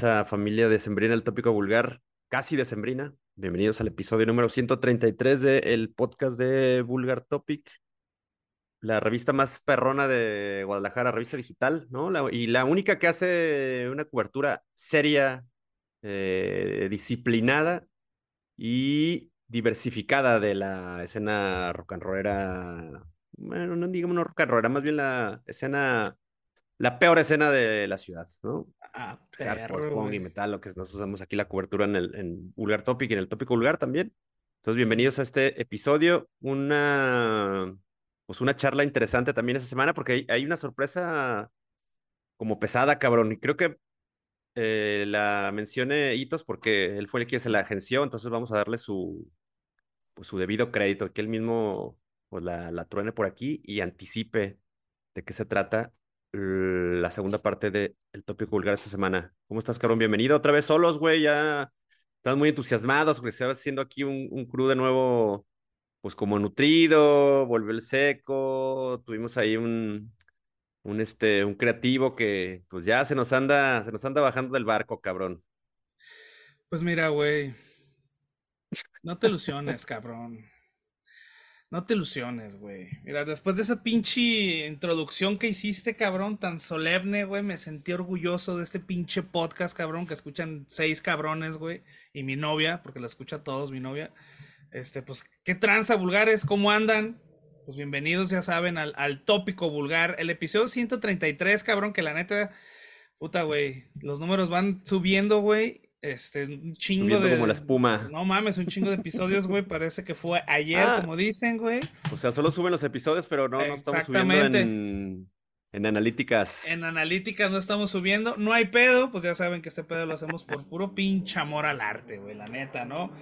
tranza familia de Sembrina, el tópico vulgar, casi de Sembrina. Bienvenidos al episodio número 133 del podcast de Vulgar Topic, la revista más perrona de Guadalajara, revista digital, ¿no? La- y la única que hace una cobertura seria, eh, disciplinada y diversificada de la escena rock and rollera, bueno, no digamos no rock and rollera, más bien la escena, la peor escena de la ciudad, ¿no? Ah, hardcore, punk y metal, lo que nosotros usamos aquí la cobertura en el en Vulgar Topic y en el tópico vulgar también. Entonces, bienvenidos a este episodio, una pues una charla interesante también esta semana porque hay, hay una sorpresa como pesada, cabrón, y creo que eh, la mencioné Hitos porque él fue el que se la agenció, entonces vamos a darle su pues su debido crédito, que él mismo pues la, la truene por aquí y anticipe de qué se trata la segunda parte del tópico vulgar esta semana. ¿Cómo estás, cabrón? Bienvenido otra vez solos, güey. Ya están muy entusiasmados porque se va haciendo aquí un, un crew de nuevo, pues como nutrido, volvió el seco. Tuvimos ahí un, un, este, un creativo que pues ya se nos anda, se nos anda bajando del barco, cabrón. Pues mira, güey. No te ilusiones, cabrón. No te ilusiones, güey. Mira, después de esa pinche introducción que hiciste, cabrón, tan solemne, güey, me sentí orgulloso de este pinche podcast, cabrón, que escuchan seis cabrones, güey, y mi novia, porque la escucha todos, mi novia. Este, pues, ¿qué tranza, vulgares? ¿Cómo andan? Pues bienvenidos, ya saben, al, al tópico vulgar. El episodio 133, cabrón, que la neta, puta, güey, los números van subiendo, güey. Este, un chingo Subiendo de. como la espuma. No mames, un chingo de episodios, güey. Parece que fue ayer, Ah. como dicen, güey. O sea, solo suben los episodios, pero no, no estamos subiendo en, en analíticas. En analíticas no estamos subiendo. No hay pedo, pues ya saben que este pedo lo hacemos por puro pinche amor al arte, güey, la neta, ¿no?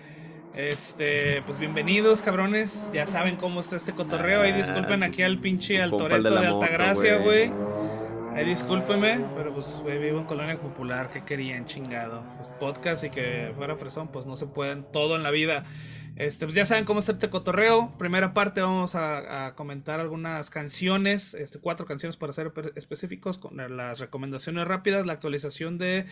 Este, pues bienvenidos, cabrones. Ya saben cómo está este cotorreo. Ahí disculpen aquí al pinche el Altoreto de Altagracia, güey. Ahí discúlpeme, pero pues vivo en Colonia Popular, ¿qué querían, chingado? Pues podcast y que fuera fresón, pues no se pueden todo en la vida. Este, pues ya saben cómo está este cotorreo. Primera parte vamos a, comentar algunas canciones, este, cuatro canciones para ser específicos, con las recomendaciones rápidas, la actualización de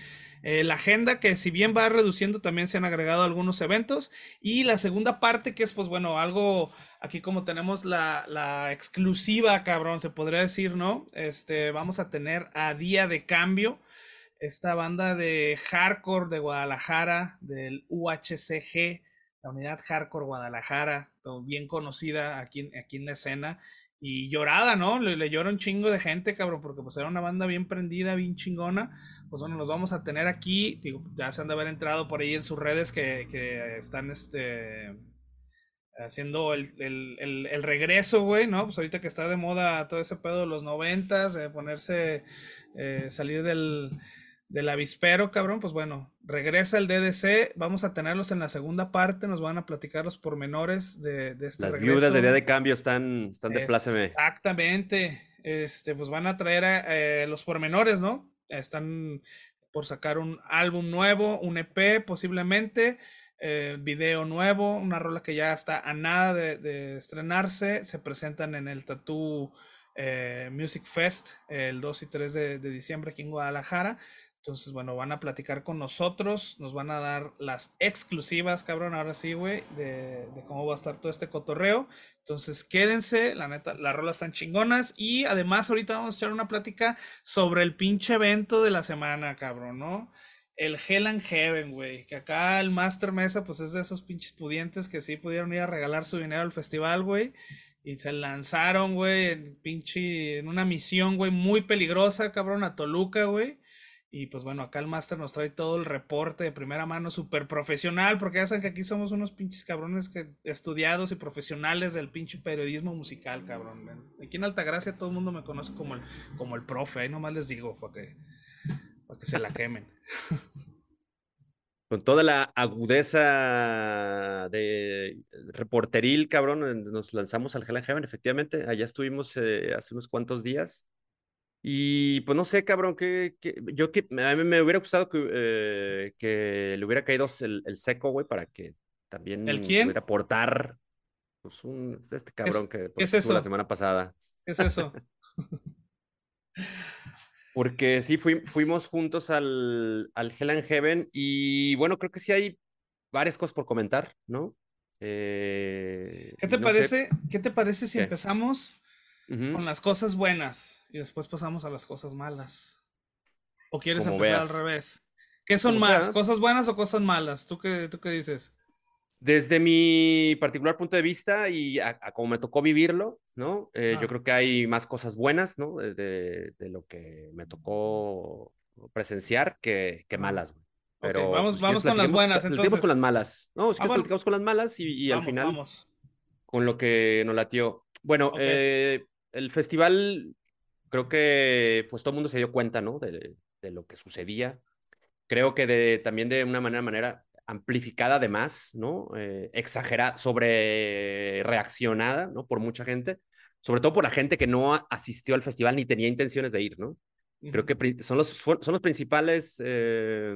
eh, la agenda, que si bien va reduciendo, también se han agregado algunos eventos. Y la segunda parte, que es pues bueno, algo aquí como tenemos la, la exclusiva, cabrón, se podría decir, ¿no? Este, vamos a tener a Día de Cambio, esta banda de hardcore de Guadalajara, del UHCG, la unidad hardcore Guadalajara, bien conocida aquí, aquí en la escena. Y llorada, ¿no? Le, le llora un chingo de gente, cabrón, porque pues era una banda bien prendida, bien chingona. Pues bueno, los vamos a tener aquí. Ya se han de haber entrado por ahí en sus redes que, que están este haciendo el, el, el, el regreso, güey, ¿no? Pues ahorita que está de moda todo ese pedo de los noventas, de ponerse, eh, salir del, del avispero, cabrón, pues bueno, regresa el DDC, vamos a tenerlos en la segunda parte, nos van a platicar los pormenores de, de este Las regreso. viudas de día de cambio están, están de pláceme. Exactamente, este, pues van a traer eh, los pormenores, ¿no? Están por sacar un álbum nuevo, un EP posiblemente, eh, video nuevo, una rola que ya está a nada de, de estrenarse. Se presentan en el Tattoo eh, Music Fest el 2 y 3 de, de diciembre aquí en Guadalajara. Entonces, bueno, van a platicar con nosotros, nos van a dar las exclusivas, cabrón, ahora sí, güey, de, cómo va a estar todo este cotorreo. Entonces, quédense, la neta, las rolas están chingonas. Y además, ahorita vamos a echar una plática sobre el pinche evento de la semana, cabrón, ¿no? El Hell and Heaven, güey. Que acá el Master Mesa, pues es de esos pinches pudientes que sí pudieron ir a regalar su dinero al festival, güey. Y se lanzaron, güey, en pinche, en una misión, güey, muy peligrosa, cabrón, a Toluca, güey. Y pues bueno, acá el Master nos trae todo el reporte de primera mano, súper profesional, porque ya saben que aquí somos unos pinches cabrones que, estudiados y profesionales del pinche periodismo musical, cabrón. Aquí en Altagracia todo el mundo me conoce como el, como el profe, ahí nomás les digo, para que, para que se la quemen. Con toda la agudeza de reporteril, cabrón, nos lanzamos al Hell and efectivamente. Allá estuvimos eh, hace unos cuantos días. Y pues no sé, cabrón, que, que yo que a mí me hubiera gustado que, eh, que le hubiera caído el, el seco, güey, para que también ¿El quién? pudiera aportar pues un este cabrón que ¿qué es la semana pasada. ¿Qué es eso? Porque sí, fuimos juntos al, al Hell and Heaven y bueno, creo que sí hay varias cosas por comentar, ¿no? Eh, ¿Qué, te parece, ¿Qué te parece si empezamos con las cosas buenas y después pasamos a las cosas malas? ¿O quieres empezar al revés? ¿Qué son más? ¿Cosas buenas o cosas malas? ¿Tú qué, tú qué dices? Desde mi particular punto de vista y a, como me tocó vivirlo, ¿no? Eh, yo creo que hay más cosas buenas, ¿no? De, lo que me tocó presenciar que, que malas, Pero vamos, pues, con las buenas, entonces. con las malas. No, si ah, platicamos con las malas y, al final con lo que nos latió. Bueno, eh, el festival, creo que pues todo el mundo se dio cuenta, ¿no? De, de lo que sucedía. Creo que de, también de una manera, manera amplificada además, ¿no? Eh, exagerada, sobre reaccionada, ¿no? Por mucha gente, sobre todo por la gente que no asistió al festival ni tenía intenciones de ir, ¿no? Creo que son los, son los principales eh,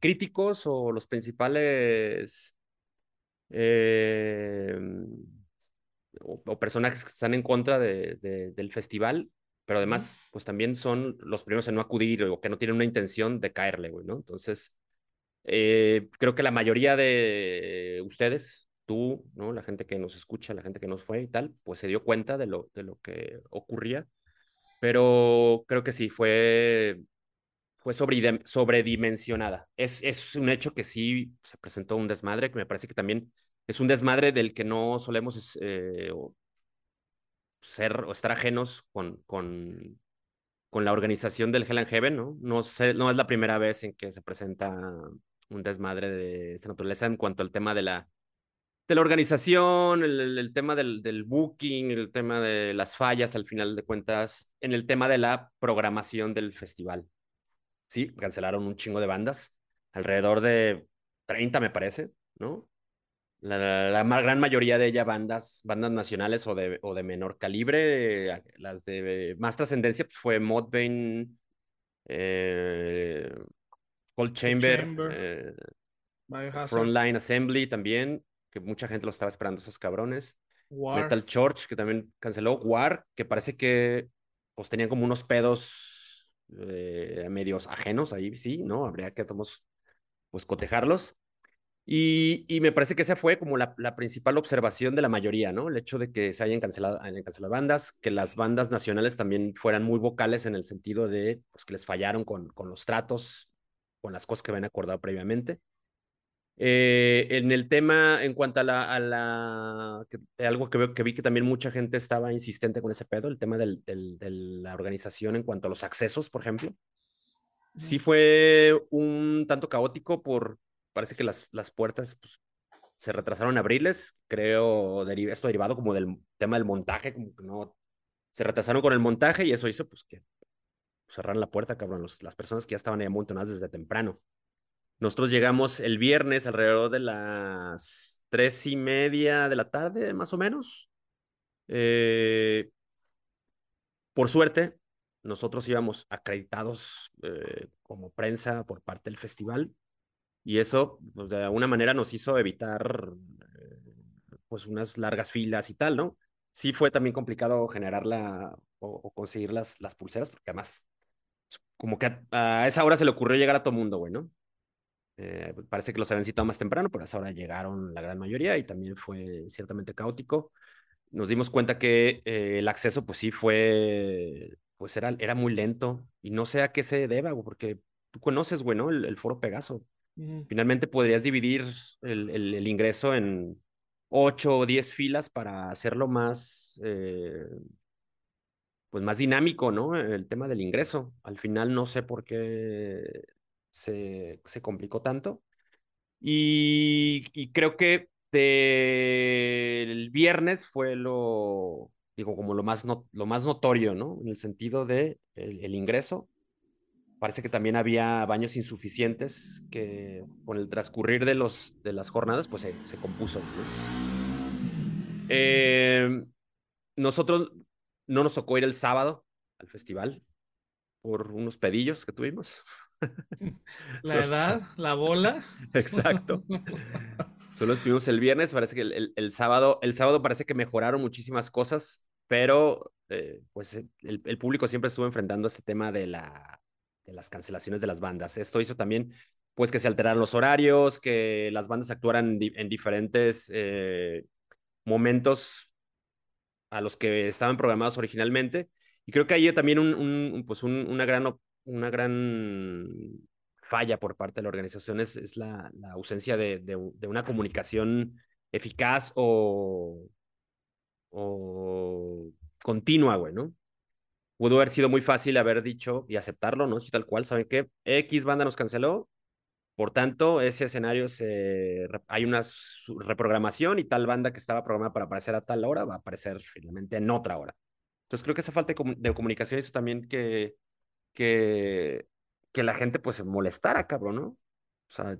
críticos o los principales eh, o, personajes que están en contra de, del festival, pero además, pues también son los primeros en no acudir o que no tienen una intención de caerle, güey, ¿no? Entonces, eh, creo que la mayoría de ustedes, tú, ¿no? La gente que nos escucha, la gente que nos fue y tal, pues se dio cuenta de lo, de lo que ocurría. Pero creo que sí, fue, fue sobredimensionada. Es, es un hecho que sí se presentó un desmadre, que me parece que también es un desmadre del que no solemos eh, ser o estar ajenos con, con, con la organización del Hell and Heaven, ¿no? No, sé, no es la primera vez en que se presenta un desmadre de esta naturaleza en cuanto al tema de la, de la organización, el, tema del, del, booking, el tema de las fallas al final de cuentas, en el tema de la programación del festival. Sí, cancelaron un chingo de bandas, alrededor de 30 me parece, ¿no? La, la, gran mayoría de ellas bandas, bandas nacionales o de, o de menor calibre, las de más trascendencia pues fue Modbane, eh, Cold Chamber, eh, Frontline Assembly también, que mucha gente lo estaba esperando esos cabrones. Metal Church, que también canceló. War, que parece que pues tenían como unos pedos eh, medios ajenos ahí, sí, ¿no? Habría que tomos, pues cotejarlos. Y, y, me parece que esa fue como la, la, principal observación de la mayoría, ¿no? El hecho de que se hayan cancelado, hayan cancelado bandas, que las bandas nacionales también fueran muy vocales en el sentido de pues, que les fallaron con, con los tratos con las cosas que habían acordado previamente. Eh, en el tema, en cuanto a la, a la algo que, veo, que vi que también mucha gente estaba insistente con ese pedo, el tema del, del, de la organización en cuanto a los accesos, por ejemplo. Sí fue un tanto caótico por, parece que las, las puertas pues, se retrasaron abriles, creo, esto derivado como del tema del montaje, como que no, se retrasaron con el montaje y eso hizo pues que cerrar la puerta, cabrón, las personas que ya estaban ahí amontonadas desde temprano. Nosotros llegamos el viernes alrededor de las tres y media de la tarde, más o menos. Eh, por suerte, nosotros íbamos acreditados eh, como prensa por parte del festival y eso, pues, de alguna manera, nos hizo evitar eh, pues unas largas filas y tal, ¿no? Sí fue también complicado generarla o, o conseguir las, las pulseras, porque además como que a, esa hora se le ocurrió llegar a todo mundo, güey, ¿no? Eh, parece que los habían citado más temprano, pero a esa hora llegaron la gran mayoría y también fue ciertamente caótico. Nos dimos cuenta que eh, el acceso, pues sí, fue, pues era, era muy lento y no sé a qué se deba, porque tú conoces, güey, ¿no? El, foro Pegaso. Finalmente podrías dividir el, ingreso en ocho o diez filas para hacerlo más, eh, pues más dinámico, ¿no? El tema del ingreso. Al final no sé por qué se, se complicó tanto. Y, creo que el viernes fue lo, digo, como lo más, no, lo más notorio, ¿no? En el sentido de el, ingreso. Parece que también había baños insuficientes que con el transcurrir de, los, de las jornadas, pues se, se compuso. ¿no? Eh, nosotros no nos tocó ir el sábado al festival por unos pedillos que tuvimos. La edad, la bola. Exacto. Solo estuvimos el viernes, parece que el, el, sábado, el sábado parece que mejoraron muchísimas cosas, pero eh, pues el, el, público siempre estuvo enfrentando este tema de, la, de las cancelaciones de las bandas. Esto hizo también pues que se alteraran los horarios, que las bandas actuaran en diferentes eh, momentos a los que estaban programados originalmente. Y creo que ahí también un, pues un, una, gran, una gran falla por parte de la organización es, la, ausencia de, de, de, una comunicación eficaz o, o continua, güey, ¿no? Pudo haber sido muy fácil haber dicho y aceptarlo, ¿no? Si tal cual, ¿saben qué? X banda nos canceló, por tanto, ese escenario se, hay una reprogramación y tal banda que estaba programada para aparecer a tal hora va a aparecer finalmente en otra hora. Entonces creo que esa falta de, comunicación hizo también que, que, que la gente pues se molestara, cabrón, ¿no? O sea,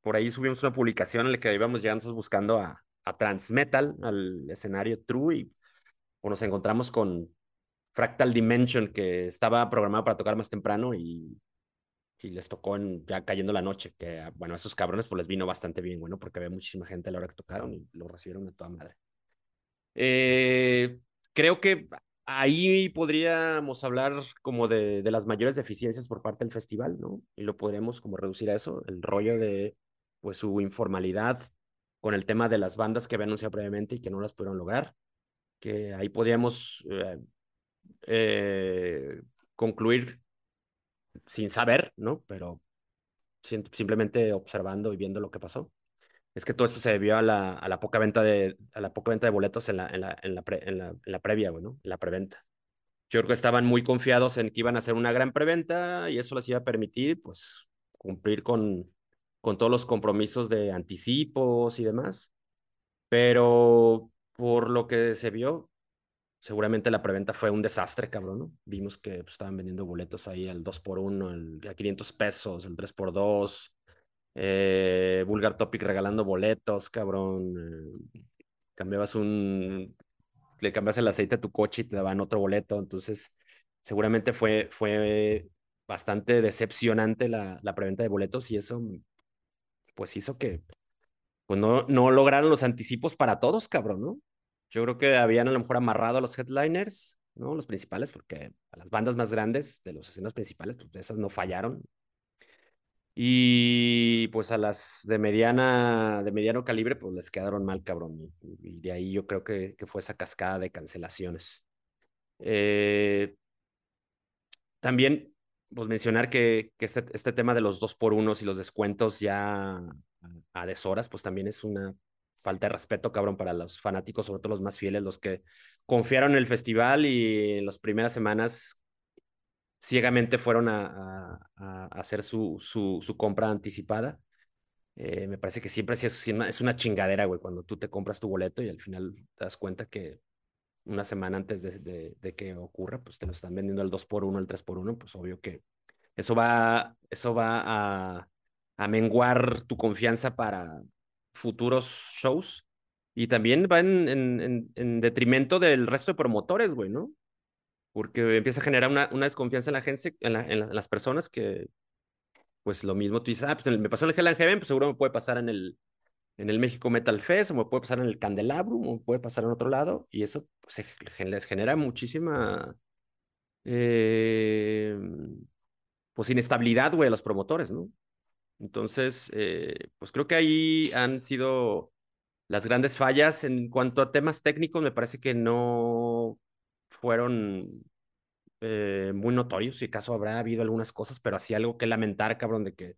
por ahí subimos una publicación en la que íbamos llegando buscando a, a Transmetal, al escenario True, y pues, nos encontramos con Fractal Dimension, que estaba programado para tocar más temprano y y les tocó en, ya cayendo la noche, que bueno, a esos cabrones pues les vino bastante bien, bueno, porque había muchísima gente a la hora que tocaron y lo recibieron de toda madre. Eh, creo que ahí podríamos hablar como de, de, las mayores deficiencias por parte del festival, ¿no? Y lo podríamos como reducir a eso, el rollo de pues su informalidad con el tema de las bandas que había anunciado previamente y que no las pudieron lograr, que ahí podríamos eh, eh, concluir sin saber, ¿no? Pero simplemente observando y viendo lo que pasó. Es que todo esto se debió a la, a la poca venta de a la poca venta de boletos en la en la en la, pre, en la, en la previa, ¿no? En la preventa. Yo creo que estaban muy confiados en que iban a hacer una gran preventa y eso les iba a permitir, pues, cumplir con, con todos los compromisos de anticipos y demás. Pero por lo que se vio, seguramente la preventa fue un desastre, cabrón, ¿no? Vimos que pues, estaban vendiendo boletos ahí al 2x1, el, a 500 pesos, el 3x2, eh, Vulgar Topic regalando boletos, cabrón. Eh, cambiabas un, le cambias el aceite a tu coche y te daban otro boleto, entonces seguramente fue, fue bastante decepcionante la, la preventa de boletos y eso pues hizo que pues no, no lograron los anticipos para todos, cabrón, ¿no? Yo creo que habían a lo mejor amarrado a los headliners, ¿no? Los principales, porque a las bandas más grandes de los escenas principales, pues esas no fallaron. Y pues a las de mediana, de mediano calibre, pues les quedaron mal, cabrón. Y, de ahí yo creo que, que, fue esa cascada de cancelaciones. Eh, también, pues mencionar que, que este, este, tema de los dos por unos y los descuentos ya a deshoras, pues también es una falta de respeto, cabrón, para los fanáticos, sobre todo los más fieles, los que confiaron en el festival y en las primeras semanas ciegamente fueron a, a, hacer su, su, su, compra anticipada. Eh, me parece que siempre es una, chingadera, güey, cuando tú te compras tu boleto y al final das cuenta que una semana antes de, de, que ocurra, pues te lo están vendiendo el 2x1, el 3x1, pues obvio que eso va, eso va a, a menguar tu confianza para, futuros shows. Y también va en, en, en, detrimento del resto de promotores, güey, ¿no? Porque empieza a generar una, una desconfianza en la gente, en, la, en, la, en, las personas que, pues lo mismo tú dices, ah, pues me pasó en el Hell Heaven, pues seguro me puede pasar en el, en el México Metal Fest, o me puede pasar en el Candelabrum, o me puede pasar en otro lado, y eso pues, se, les genera muchísima, eh, pues inestabilidad, güey, a los promotores, ¿no? Entonces, eh, pues creo que ahí han sido las grandes fallas. En cuanto a temas técnicos, me parece que no fueron eh, muy notorios. Si acaso habrá habido algunas cosas, pero así algo que lamentar, cabrón, de que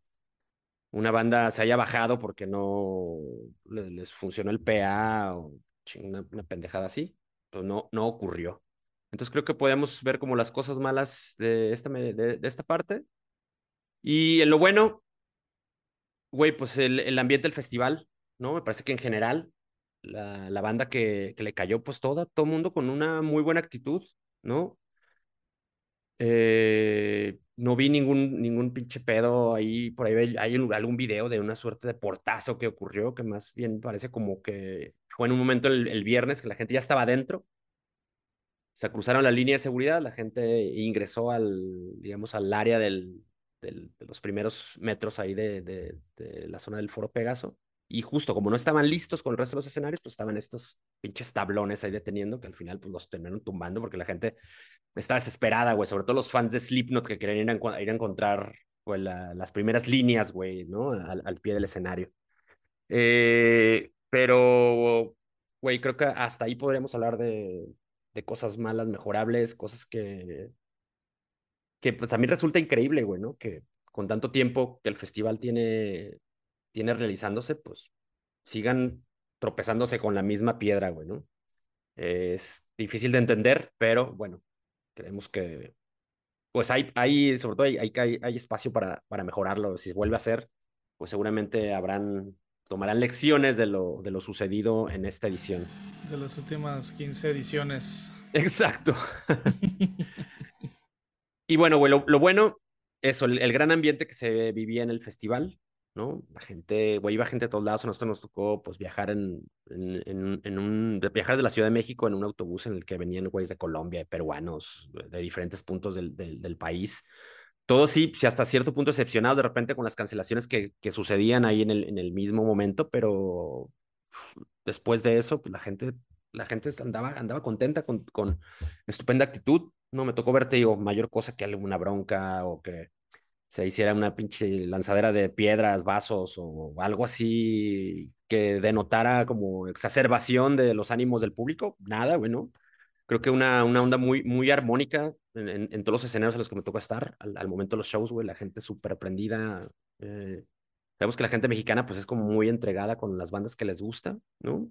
una banda se haya bajado porque no les, funcionó el PA o una, pendejada así, pues no, no ocurrió. Entonces creo que podemos ver como las cosas malas de esta, de esta parte. Y en lo bueno, Güey, pues el, el, ambiente del festival, ¿no? Me parece que en general la, la banda que, que, le cayó, pues toda, todo el mundo con una muy buena actitud, ¿no? Eh, no vi ningún, ningún pinche pedo ahí, por ahí hay algún video de una suerte de portazo que ocurrió, que más bien parece como que fue en un momento el, el viernes que la gente ya estaba adentro, se cruzaron la línea de seguridad, la gente ingresó al, digamos, al área del, del, de los primeros metros ahí de, de, de, la zona del Foro Pegaso. Y justo como no estaban listos con el resto de los escenarios, pues estaban estos pinches tablones ahí deteniendo que al final pues los terminaron tumbando porque la gente estaba desesperada, güey. Sobre todo los fans de Slipknot que querían ir a, ir a encontrar pues, la, las primeras líneas, güey, ¿no? Al, al, pie del escenario. Eh, pero, güey, creo que hasta ahí podríamos hablar de, de cosas malas, mejorables, cosas que, que pues, también resulta increíble, güey, ¿no? Que con tanto tiempo que el festival tiene tiene realizándose, pues sigan tropezándose con la misma piedra, güey, ¿no? Es difícil de entender, pero bueno, creemos que pues hay, hay sobre todo hay, hay, hay espacio para, para mejorarlo. Si vuelve a ser, pues seguramente habrán, tomarán lecciones de lo, de lo sucedido en esta edición. De las últimas 15 ediciones. Exacto. y bueno, lo, bueno, eso, el, gran ambiente que se vivía en el festival, ¿no? La gente, güey, iba gente de todos lados, a nosotros nos tocó, pues, viajar en, en, un, viajar de la Ciudad de México en un autobús en el que venían güeyes de Colombia, de peruanos, de diferentes puntos del, del, país. Todos sí, sí, hasta cierto punto decepcionados de repente con las cancelaciones que, que sucedían ahí en el, en el mismo momento, pero después de eso, pues la gente, la gente andaba, andaba contenta con, con estupenda actitud. No me tocó verte, digo, mayor cosa que alguna bronca o que se hiciera una pinche lanzadera de piedras, vasos o algo así que denotara como exacerbación de los ánimos del público, nada, bueno. Creo que una, una onda muy, muy armónica en, en, todos los escenarios en los que me toca estar, al, al momento de los shows, güey, la gente súper aprendida. Eh, sabemos que la gente mexicana pues es como muy entregada con las bandas que les gusta, ¿no?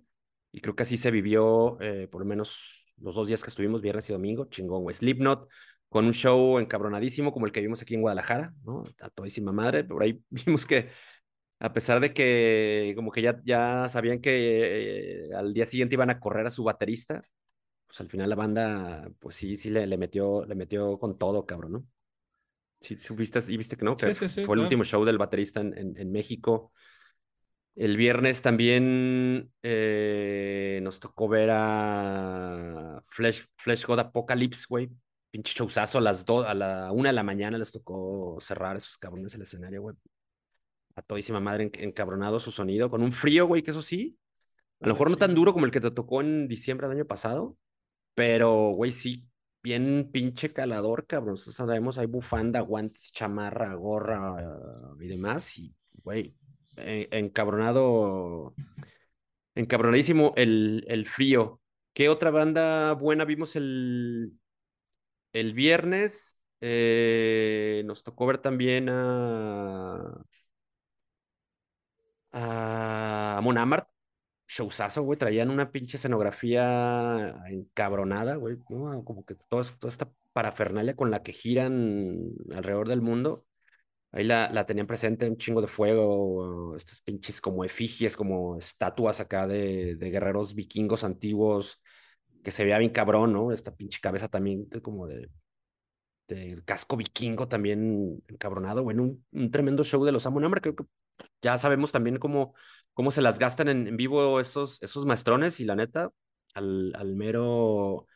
Y creo que así se vivió, eh, por lo menos los dos días que estuvimos, viernes y domingo, chingón, güey. Slipknot, con un show encabronadísimo como el que vimos aquí en Guadalajara, ¿no? A todísima madre, por ahí vimos que a pesar de que como que ya, ya sabían que eh, al día siguiente iban a correr a su baterista, pues al final la banda, pues sí, sí le, le metió, le metió con todo, cabrón, ¿no? Sí, supiste y viste que no, que Sí, sí, sí, fue el último show del baterista en, en, en México. El viernes también eh, nos tocó ver a Flesh, Flesh God Apocalypse, güey. Pinche showzazo a las dos, a la una de la mañana les tocó cerrar esos cabrones el escenario, güey. A todísima madre en- encabronado su sonido, con un frío, güey, que eso sí. A lo mejor no tan duro como el que te tocó en diciembre del año pasado, pero, güey, sí, bien pinche calador, cabrón. Nosotros sabemos, hay bufanda, guantes, chamarra, gorra y demás. Y, güey, encabronado, encabronadísimo el, el frío. ¿Qué otra banda buena vimos el, el viernes? Eh, nos tocó ver también a, a showzazo, güey. Traían una pinche escenografía encabronada, güey. Como que toda esta parafernalia con la que giran alrededor del mundo. Ahí la, la tenían presente un chingo de fuego, estos pinches como efigies, como estatuas acá de, de guerreros vikingos antiguos, que se veía bien cabrón, ¿no? Esta pinche cabeza también como de, de casco vikingo también encabronado, bueno, un, un tremendo show de los Amon Amarth, creo que ya sabemos también cómo, cómo se las gastan en, en vivo esos, esos maestrones y la neta, al, al mero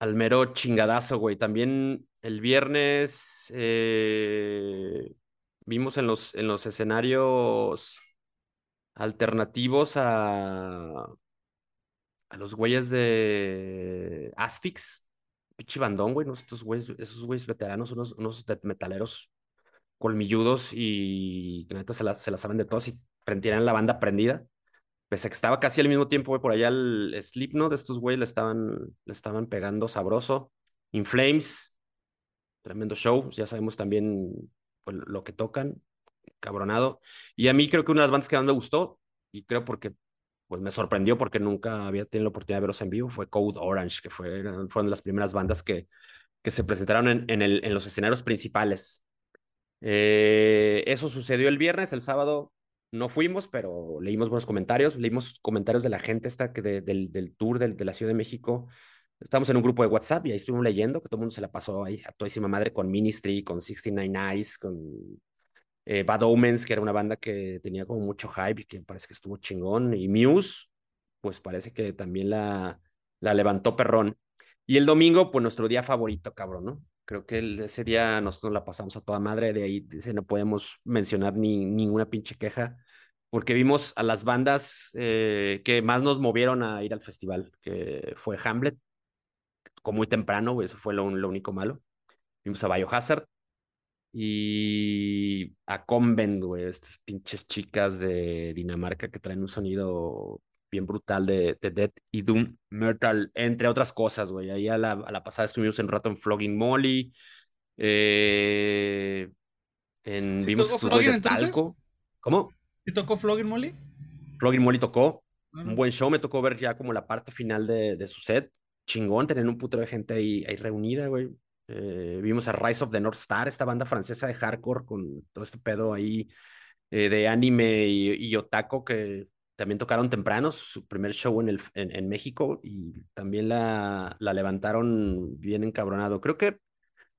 al mero chingadazo, güey. También el viernes eh, vimos en los, en los escenarios alternativos a, a los güeyes de Asphyx, pinche bandón, güey. güeyes, esos güeyes veteranos, unos, unos metaleros colmilludos y neta se la, se la saben de todos y tienen la banda prendida. Pese que estaba casi al mismo tiempo, güey, por allá el Slipknot, estos güey le estaban, le estaban pegando sabroso. In Flames, tremendo show, ya sabemos también pues, lo que tocan, cabronado. Y a mí creo que una de las bandas que más me gustó, y creo porque pues me sorprendió porque nunca había tenido la oportunidad de verlos en vivo, fue Code Orange, que fue, fueron las primeras bandas que, que se presentaron en, en, el, en los escenarios principales. Eh, eso sucedió el viernes, el sábado no fuimos, pero leímos buenos comentarios, leímos comentarios de la gente esta que de, del, del tour de la Ciudad de México. Estamos en un grupo de WhatsApp y ahí estuvimos leyendo que todo el mundo se la pasó ahí a todísima madre con Ministry, con 69 Eyes, con eh, Bad Omens, que era una banda que tenía como mucho hype y que parece que estuvo chingón. Y Muse, pues parece que también la, la levantó perrón. Y el domingo, pues nuestro día favorito, cabrón, ¿no? Creo que ese día nosotros la pasamos a toda madre, de ahí ese no podemos mencionar ni ninguna pinche queja. porque vimos a las bandas eh, que más nos movieron a ir al festival, que fue Hamlet, como muy temprano, eso fue lo, lo único malo. Vimos a Biohazard y a Convent, güey, estas pinches chicas de Dinamarca que traen un sonido bien brutal de, de Death y Doom Metal, entre otras cosas, güey. Ahí a la, a la pasada estuvimos en rato en Flogging Molly. Eh, en, ¿Sí vimos Flogging, de? Talco. ¿Cómo? ¿Y tocó Flogging Molly? Flogging Molly tocó. Ah, Un buen show. Me tocó ver ya como la parte final de, de su set. Chingón, tener un puto de gente ahí, ahí reunida, güey. Eh, vimos a Rise of the North Star, esta banda francesa de hardcore con todo este pedo ahí eh, de anime y, y otaku que también tocaron temprano, su primer show en, el, en, México y también la, la levantaron bien encabronado. Creo que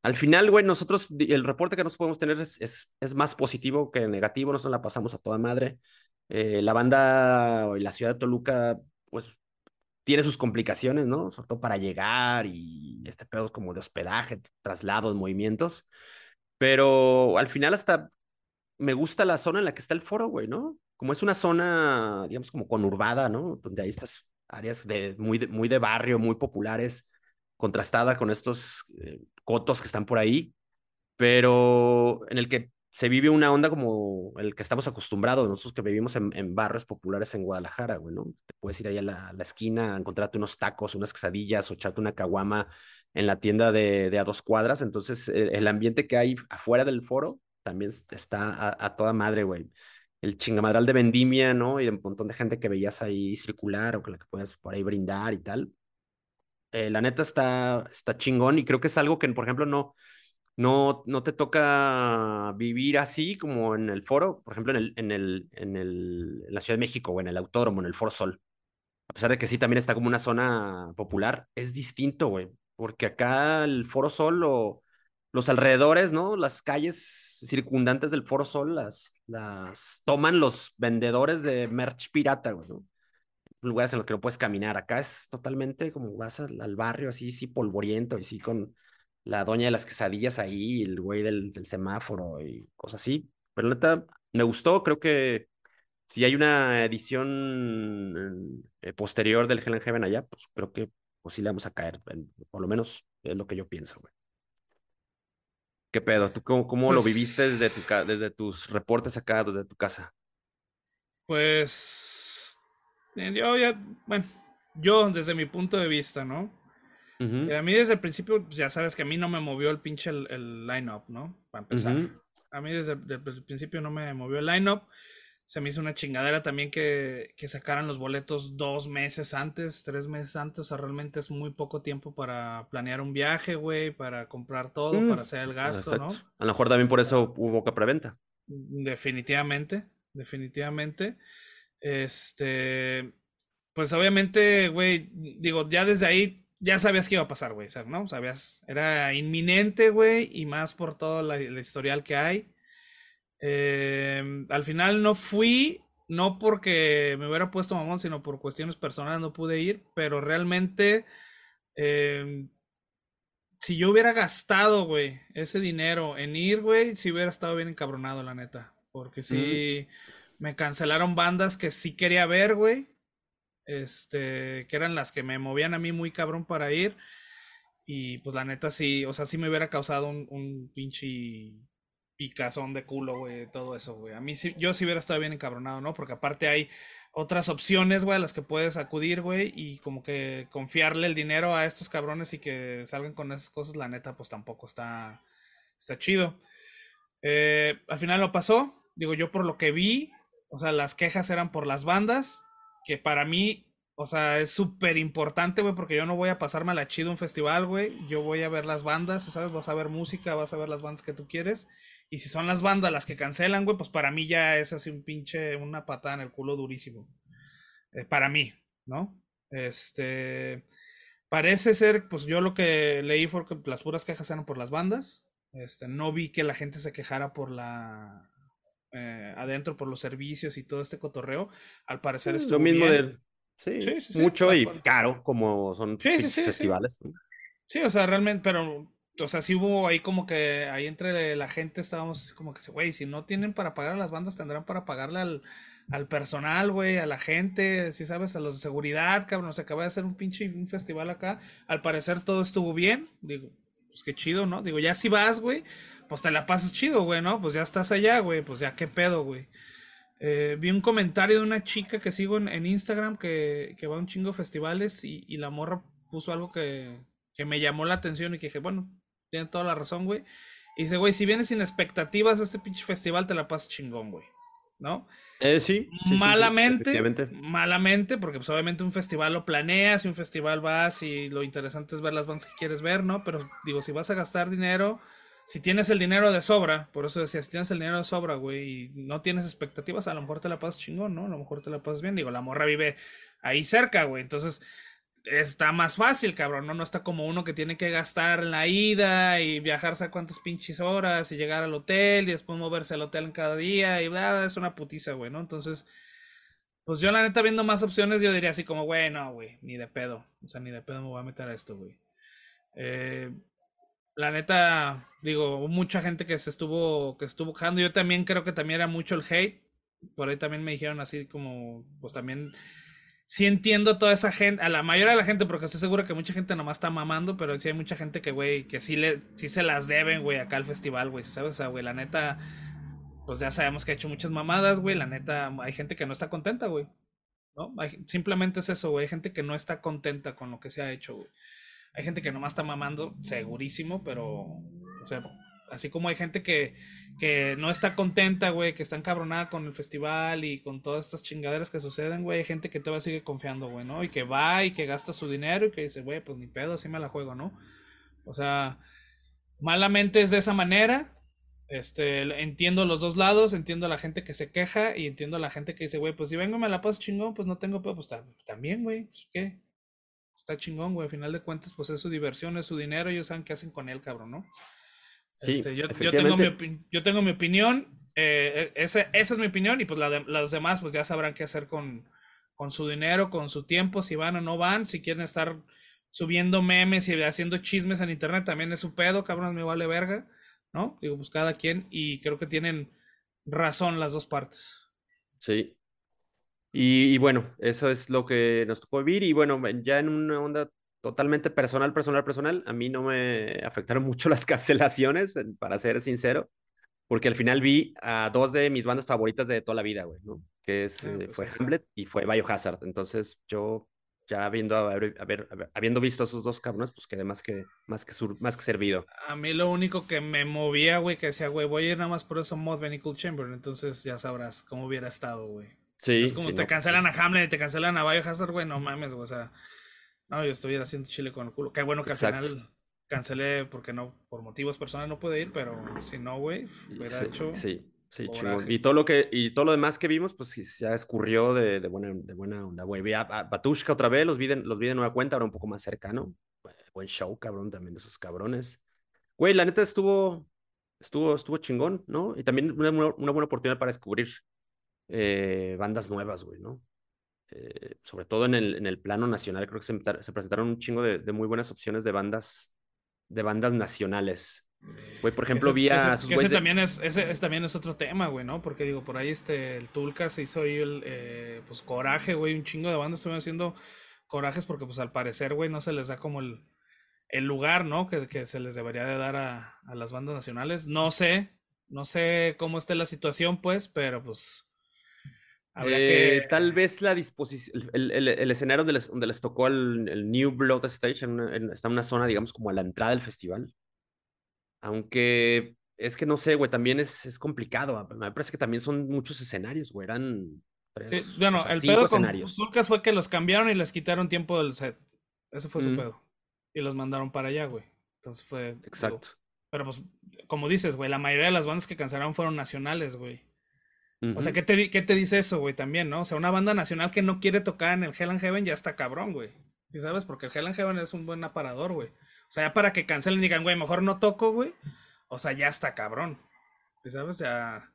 al final, güey, nosotros, el reporte que nos podemos tener es, es, más positivo que negativo, nosotros la pasamos a toda madre. Eh, la banda y la ciudad de Toluca, pues tiene sus complicaciones, ¿no? Sobre todo para llegar y este pedo como de hospedaje, traslados, movimientos. Pero al final hasta me gusta la zona en la que está el foro, güey, ¿no? Como es una zona, digamos, como conurbada, ¿no? Donde hay estas áreas de, muy, de, muy de barrio, muy populares, contrastada con estos eh, cotos que están por ahí, pero en el que se vive una onda como el que estamos acostumbrados, nosotros que vivimos en, barrios populares en Guadalajara, güey, ¿no? Te puedes ir ahí a la, esquina, encontrarte unos tacos, unas quesadillas o echarte una caguama en la tienda de, a dos cuadras. Entonces, el, el ambiente que hay afuera del foro también está a, a toda madre, güey. El chingamadral de vendimia, ¿no? Y un montón de gente que veías ahí circular o con la que puedas por ahí brindar y tal. Eh, la neta está, está chingón y creo que es algo que, por ejemplo, no, no, no te toca vivir así como en el foro, por ejemplo, en, el, en, el, en, el, en la Ciudad de México o en el Autódromo, en el Foro Sol. A pesar de que sí también está como una zona popular, es distinto, güey, porque acá el Foro Sol o los alrededores, ¿no? Las calles circundantes del Foro Sol las, las toman los vendedores de merch pirata, güey, ¿no? Lugares en los que no puedes caminar. Acá es totalmente como vas al, barrio así, sí, polvoriento y sí con la doña de las quesadillas ahí, el güey del, semáforo y cosas así. Pero neta, me gustó, creo que si hay una edición eh, posterior del Hell and Heaven allá, pues creo que pues sí le vamos a caer, por lo menos es lo que yo pienso, güey. ¿Qué pedo? ¿Tú cómo, cómo lo viviste Pues, desde, tu, desde tus reportes acá, desde tu casa? pues, eh, yo ya, bueno, yo desde mi punto de vista, ¿no? Eh, A mí desde el principio, ya sabes que a mí no me movió el pinche el, el line-up, ¿no? Para empezar. A mí desde, desde el principio no me movió el line-up. Se me hizo una chingadera también que, que sacaran los boletos dos meses antes, tres meses antes. O sea, realmente es muy poco tiempo para planear un viaje, güey, para comprar todo, Mm, para hacer el gasto, ¿no? A lo mejor también por eso hubo poca preventa. Definitivamente, definitivamente. Este, pues obviamente, güey, digo, ya desde ahí ya sabías que iba a pasar, güey. ¿no? Sabías, era inminente, güey, y más por todo la, la historial que hay. Eh, al final no fui, no porque me hubiera puesto mamón, sino por cuestiones personales no pude ir, pero realmente, eh, si yo hubiera gastado, güey, ese dinero en ir, güey, sí hubiera estado bien encabronado, la neta. Porque sí me cancelaron bandas que sí quería ver, güey. Este, que eran las que me movían a mí muy cabrón para ir. Y pues la neta sí, o sea, sí me hubiera causado un, un pinche picazón de culo, güey, todo eso, güey. A mí sí, yo sí hubiera estado bien encabronado, ¿no? Porque aparte hay otras opciones, güey, a las que puedes acudir, güey, y como que confiarle el dinero a estos cabrones y que salgan con esas cosas, la neta, pues tampoco está, está chido. Eh, al final lo pasó, digo yo por lo que vi, o sea, las quejas eran por las bandas, que para mí, o sea, es súper importante, güey, porque yo no voy a pasarme a la chido un festival, güey, yo voy a ver las bandas, ¿sabes? Vas a ver música, vas a ver las bandas que tú quieres, y si son las bandas las que cancelan, güey, pues para mí ya es así un pinche, una patada en el culo durísimo, eh, para mí, ¿no? Este, parece ser, pues yo lo que leí fue que las puras quejas eran por las bandas, este, no vi que la gente se quejara por la eh, adentro por los servicios y todo este cotorreo. Al parecer Lo estuvo mismo bien. de, sí, Sí, sí, sí, mucho y caro, como son Sí, sí, pinches sí, sí. festivales. Sí, o sea, realmente, pero, o sea, sí hubo ahí como que ahí entre la gente estábamos como que, güey, si no tienen para pagar a las bandas, tendrán para pagarle al, al personal, güey, a la gente, si sabes, a los de seguridad, cabrón, se acaba de hacer un pinche festival acá. Al parecer todo estuvo bien, digo, pues qué chido, ¿no? Digo, ya si vas, güey, pues te la pasas chido, güey, ¿no? Pues ya estás allá, güey, pues ya qué pedo, güey. Eh, vi un comentario de una chica que sigo en, Instagram que, que, va a un chingo de festivales y, y la morra puso algo que, que, me llamó la atención y que dije, bueno, tiene toda la razón, güey. Y dice, güey, si vienes sin expectativas a este pinche festival, te la pasas chingón, güey. ¿No? Eh, sí, malamente, malamente, porque pues obviamente un festival lo planeas y un festival vas y lo interesante es ver las bandas que quieres ver, ¿no? Pero digo, si vas a gastar dinero, si tienes el dinero de sobra, por eso decía, si tienes el dinero de sobra, güey, y no tienes expectativas, a lo mejor te la pasas chingón, ¿no? A lo mejor te la pasas bien. Digo, la morra vive ahí cerca, güey. Entonces, está más fácil, cabrón, ¿no? No está como uno que tiene que gastar en la ida y viajarse a cuántas pinches horas y llegar al hotel y después moverse al hotel en cada día y nada, es una putiza, güey, ¿no? Entonces, pues yo la neta viendo más opciones, yo diría así como, güey, no, güey, ni de pedo. O sea, ni de pedo me voy a meter a esto, güey. Eh, la neta, digo, mucha gente que se estuvo, que estuvo quejando. Yo también creo que también era mucho el hate. Por ahí también me dijeron así como, pues también sí entiendo a toda esa gente, a la mayoría de la gente, porque estoy seguro que mucha gente nomás está mamando, pero sí hay mucha gente que, güey, que sí, le, sí se las deben, güey, acá al festival, güey, ¿sabes? O sea, güey, la neta, pues ya sabemos que ha hecho muchas mamadas, güey, la neta, hay gente que no está contenta, güey, ¿no? simplemente es eso, güey, hay gente que no está contenta con lo que se ha hecho, güey. Hay gente que nomás está mamando, segurísimo, pero, o sea, Así como hay gente que, que no está contenta, güey, que está encabronada con el festival y con todas estas chingaderas que suceden, güey. Hay gente que todavía sigue confiando, güey, ¿no? Y que va y que gasta su dinero y que dice, güey, pues ni pedo, así me la juego, ¿no? O sea, malamente es de esa manera. Este, entiendo los dos lados, entiendo a la gente que se queja y entiendo a la gente que dice, güey, pues si vengo y me la paso chingón, pues no tengo pedo, pues también, güey, pues qué. Está chingón, güey, al final de cuentas, pues es su diversión, es su dinero, ellos saben qué hacen con él, cabrón, ¿no? Este, yo, tengo mi, yo, tengo mi, opinión, eh, e, esa es mi opinión y pues la de, los demás pues ya sabrán qué hacer con, con su dinero, con su tiempo, si van o no van, si quieren estar subiendo memes y haciendo chismes en internet también es su pedo, cabrón, me vale verga, ¿no? Digo, pues cada quien y creo que tienen razón las dos partes. Sí. Y, y bueno, eso es lo que nos tocó vivir y bueno, ya en una onda totalmente personal, personal, personal. A mí no me afectaron mucho las cancelaciones, para ser sincero, porque al final vi a dos de mis bandas favoritas de toda la vida, güey, ¿no? Que es, eh, pues fue Hamlet y fue Biohazard. Entonces yo ya habiendo, haber, habiendo visto a esos dos cabrones, pues quedé más que, más que, más que servido. A mí lo único que me movía, güey, que decía, güey, voy a ir nada más por eso Mod Cool Chamber. Entonces ya sabrás cómo hubiera estado, güey. Sí. Es como te pues cancelan a Hamlet y te cancelan a Biohazard, güey, no mames, güey, o sea no, yo estuviera haciendo chile con el culo. Qué bueno que al final cancelé porque no, por motivos personales no pude ir, pero si no, güey, hubiera hecho. Sí, sí, chingón. Y todo lo que, y todo lo demás que vimos, pues se escurrió de, de, buena, de buena onda, güey. Vi a, Batushka otra vez, los vi, de, los vi de nueva cuenta, ahora un poco más cercano. Buen show, cabrón, también de esos cabrones. Güey, la neta estuvo, estuvo, estuvo chingón, ¿no? Y también una, una buena oportunidad para descubrir eh, bandas nuevas, güey, ¿no? Eh, sobre todo en el, en el, plano nacional, creo que se, se presentaron un chingo de, de, muy buenas opciones de bandas, de bandas nacionales. Güey, por ejemplo, vi a ese, también es, ese, también es otro tema, güey, ¿no? Porque digo, por ahí este, el Tulca se hizo ahí el, eh, pues, coraje, güey, un chingo de bandas estuvieron haciendo corajes porque, pues, al parecer, güey, no se les da como el, el lugar, ¿no? Que, que, se les debería de dar a, a las bandas nacionales. No sé, no sé cómo esté la situación, pues, pero, pues, eh, tal vez la disposición, el, el, escenario donde les, donde les tocó el, New Blood Stage está en una zona, digamos, como a la entrada del festival. Aunque es que no sé, güey, también es, es complicado. Me parece que también son muchos escenarios, güey. Eran tres, sí, bueno, el pedo escenarios. con Zulcas fue que los cambiaron y les quitaron tiempo del set. Ese fue su pedo. Y los mandaron para allá, güey. Entonces fue. Exacto. pero pues, como dices, güey, la mayoría de las bandas que cancelaron fueron nacionales, güey. O sea, ¿qué te, ¿qué te dice eso, güey? También, ¿no? O sea, una banda nacional que no quiere tocar en el Hell and Heaven ya está cabrón, güey. ¿Y sabes? Porque el Hell and Heaven es un buen aparador, güey. O sea, ya para que cancelen y digan, güey, mejor no toco, güey. O sea, ya está cabrón. ¿Y sabes? Ya.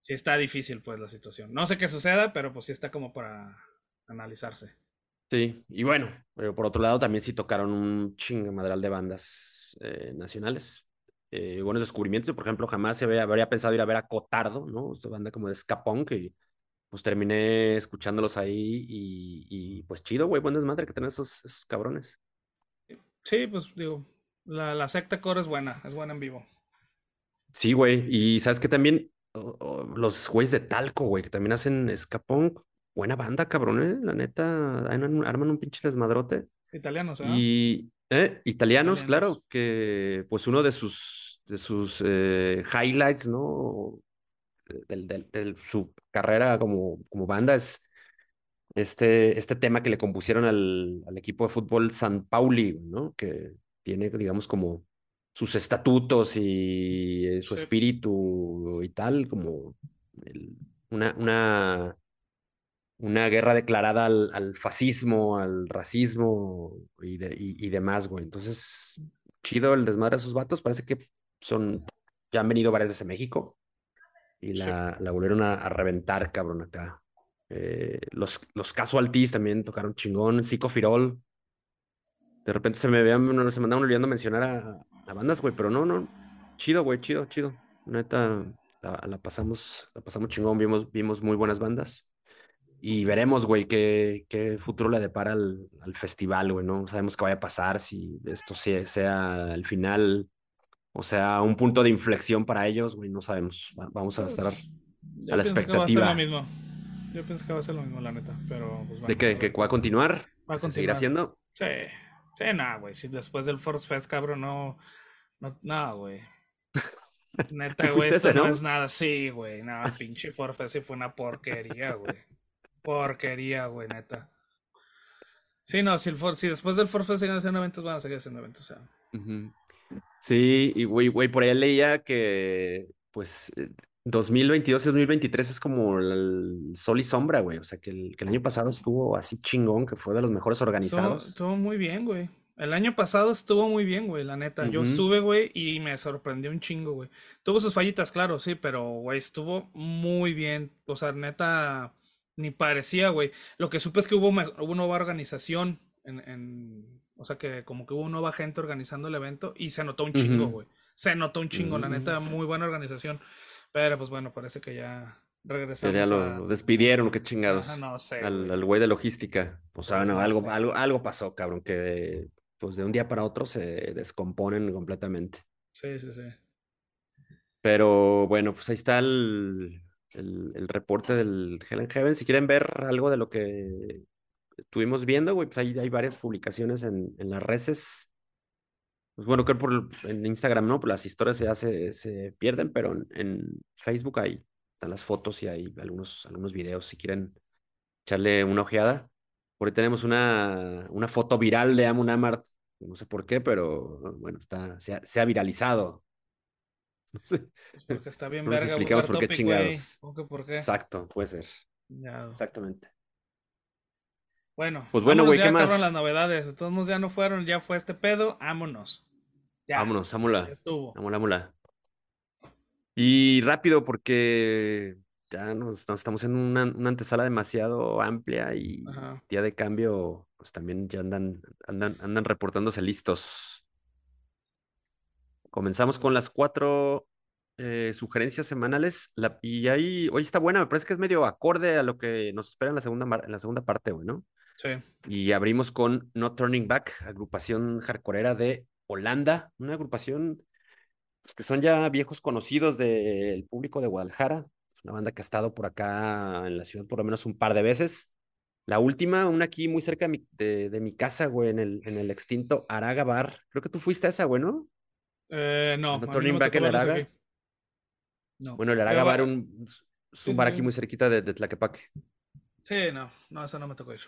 Sí está difícil, pues, la situación. No sé qué suceda, pero pues sí está como para analizarse. Sí, y bueno, pero por otro lado también sí tocaron un madral de bandas eh, nacionales eh, buenos descubrimientos. Por ejemplo, jamás se había, habría pensado ir a ver a Cotardo, ¿no? Esta banda como de Scapón, que pues terminé escuchándolos ahí y, y pues chido, güey, buen desmadre que tener esos, esos cabrones. Sí, pues digo, la, la secta core es buena, es buena en vivo. Sí, güey, y sabes que también los güeyes de Talco, güey, que también hacen punk, buena banda, cabrón, ¿eh? La neta, arman, arman un pinche desmadrote. Italianos, ¿eh? Y eh, italianos, Italianos. claro, que pues uno de sus, de sus eh, highlights, ¿no? Del- su carrera como, como banda es este, este tema que le compusieron al, al equipo de fútbol San Pauli, ¿no? Que tiene, digamos, como sus estatutos y eh, su Sí. espíritu y tal, como el- una, una, una guerra declarada al, al fascismo, al racismo y, de- y, y demás, güey. Entonces, chido el desmadre de esos vatos. Parece que son, ya han venido varias veces a México y Sí. la, la volvieron a, a reventar, cabrón, acá. Eh, los, los Casualties también tocaron chingón, Zico Firol. De repente se me vean, se me andaban olvidando mencionar a, a bandas, güey, pero no, no. Chido, güey, chido, chido. Neta, la, la pasamos, la pasamos chingón, vimos, vimos muy buenas bandas. Y veremos, güey, qué, qué futuro le depara al, al festival, güey, ¿no? Sabemos qué vaya a pasar, si esto sea, sea el final, o sea, un punto de inflexión para ellos, güey, no sabemos. Va- vamos a estar Pues, a la pienso que va a ser lo expectativa. mismo. Yo pienso que va a ser lo mismo, la neta. Pero, pues bueno. de que, a que va a qué- continuar, Va a que se seguirá continuar. haciendo. Sí. Sí, no, güey. Si después del Force Fest, cabrón, no. No, no, güey. Neta, ¿Tú güey, esto ese, no no? es nada así, güey. No, pinche Force Fest sí fue una porquería, güey. Porquería, güey, neta. Sí, no, si, el For- si después del Force Fest siguen haciendo eventos, van a seguir haciendo eventos, o sea. Ujú. Sí, y güey, güey, por ahí leía que, pues, eh, 2022 y 2023 es como el sol y sombra, güey. O sea, que el, que el año pasado estuvo así chingón, que fue de los mejores organizados. estuvo muy bien, güey. El año pasado estuvo muy bien, güey, la neta. Yo estuve, güey, y me sorprendió un chingo, güey. Tuvo sus fallitas, claro, sí, pero, güey, estuvo muy bien. O sea, neta, ni parecía, güey. Lo que supe es que hubo, hubo nueva organización en, en- O sea, que como que hubo nueva gente organizando el evento y se notó un chingo, güey. Se notó un chingo, la neta, Mm. muy buena organización. Pero, pues bueno, parece que ya regresamos Ya lo, a... lo despidieron, qué chingados. Ajá, no sé, Al, güey. de logística. O sea, Pues no, no algo, sé. algo, algo pasó, cabrón, que pues de un día para otro se descomponen completamente. Sí, sí, sí. Pero bueno, pues ahí está el, el, el reporte del Hell and Heaven. Si quieren ver algo de lo que estuvimos viendo, güey, pues ahí hay varias publicaciones en, en las redes. Pues bueno, creo por en Instagram, ¿no? Pues las historias ya se, se pierden, pero en, en Facebook ahí están las fotos y hay algunos, algunos videos si quieren echarle una ojeada. Por ahí tenemos una, una foto viral de Amun Amart, no sé por qué, pero bueno, está, se ha, se ha viralizado. No sé. Pues porque está bien No verga explicamos por qué topic, chingados. ¿Cómo que por qué? Exacto, puede ser. Exactamente. Bueno, Pues bueno, güey, ¿qué más? las novedades. De todos ya no fueron, ya fue este pedo, vámonos. Ya, Vámonos, vámonos, estuvo. vámonos, vámonos. Y rápido, porque ya nos, nos estamos en una, una antesala demasiado amplia y Ajá. día de cambio, pues también ya andan, andan, andan reportándose listos. Comenzamos con las cuatro eh, sugerencias semanales. La, y ahí, hoy está buena, me parece que es medio acorde a lo que nos espera en la segunda, en la segunda parte, güey, ¿no? Sí. Y abrimos con No Turning Back, agrupación hardcoreera de Holanda, una agrupación pues, que son ya viejos conocidos del público de Guadalajara. Es una banda que ha estado por acá en la ciudad por lo menos un par de veces. La última, una aquí muy cerca de mi, de, de mi casa, güey, en el, en el extinto Araga Bar. Creo que tú fuiste a esa, güey, ¿no? Eh, no, No Turning Back en Araga. No. Bueno, el Araga Bar un, un sí, bar sí. aquí muy cerquita de, de Tlaquepaque. Sí, no, no, eso no me tocó ir.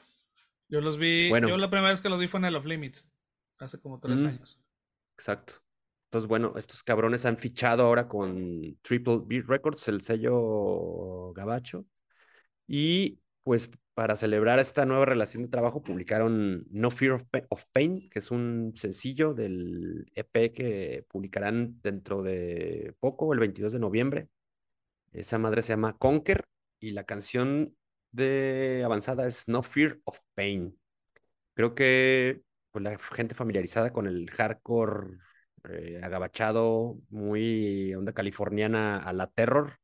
Yo los vi, Bueno. yo la primera vez que los vi fue en el Off Limits, hace como tres Mm. años. Exacto. Entonces, bueno, estos cabrones han fichado ahora con Triple B Records, el sello gabacho. Y pues para celebrar esta nueva relación de trabajo publicaron No Fear of Pain, que es un sencillo del EP que publicarán dentro de poco, el 22 de noviembre. Esa madre se llama Conquer y la canción de avanzada es No Fear of Pain. Creo que pues, la gente familiarizada con el hardcore eh, agabachado, muy onda californiana a la terror,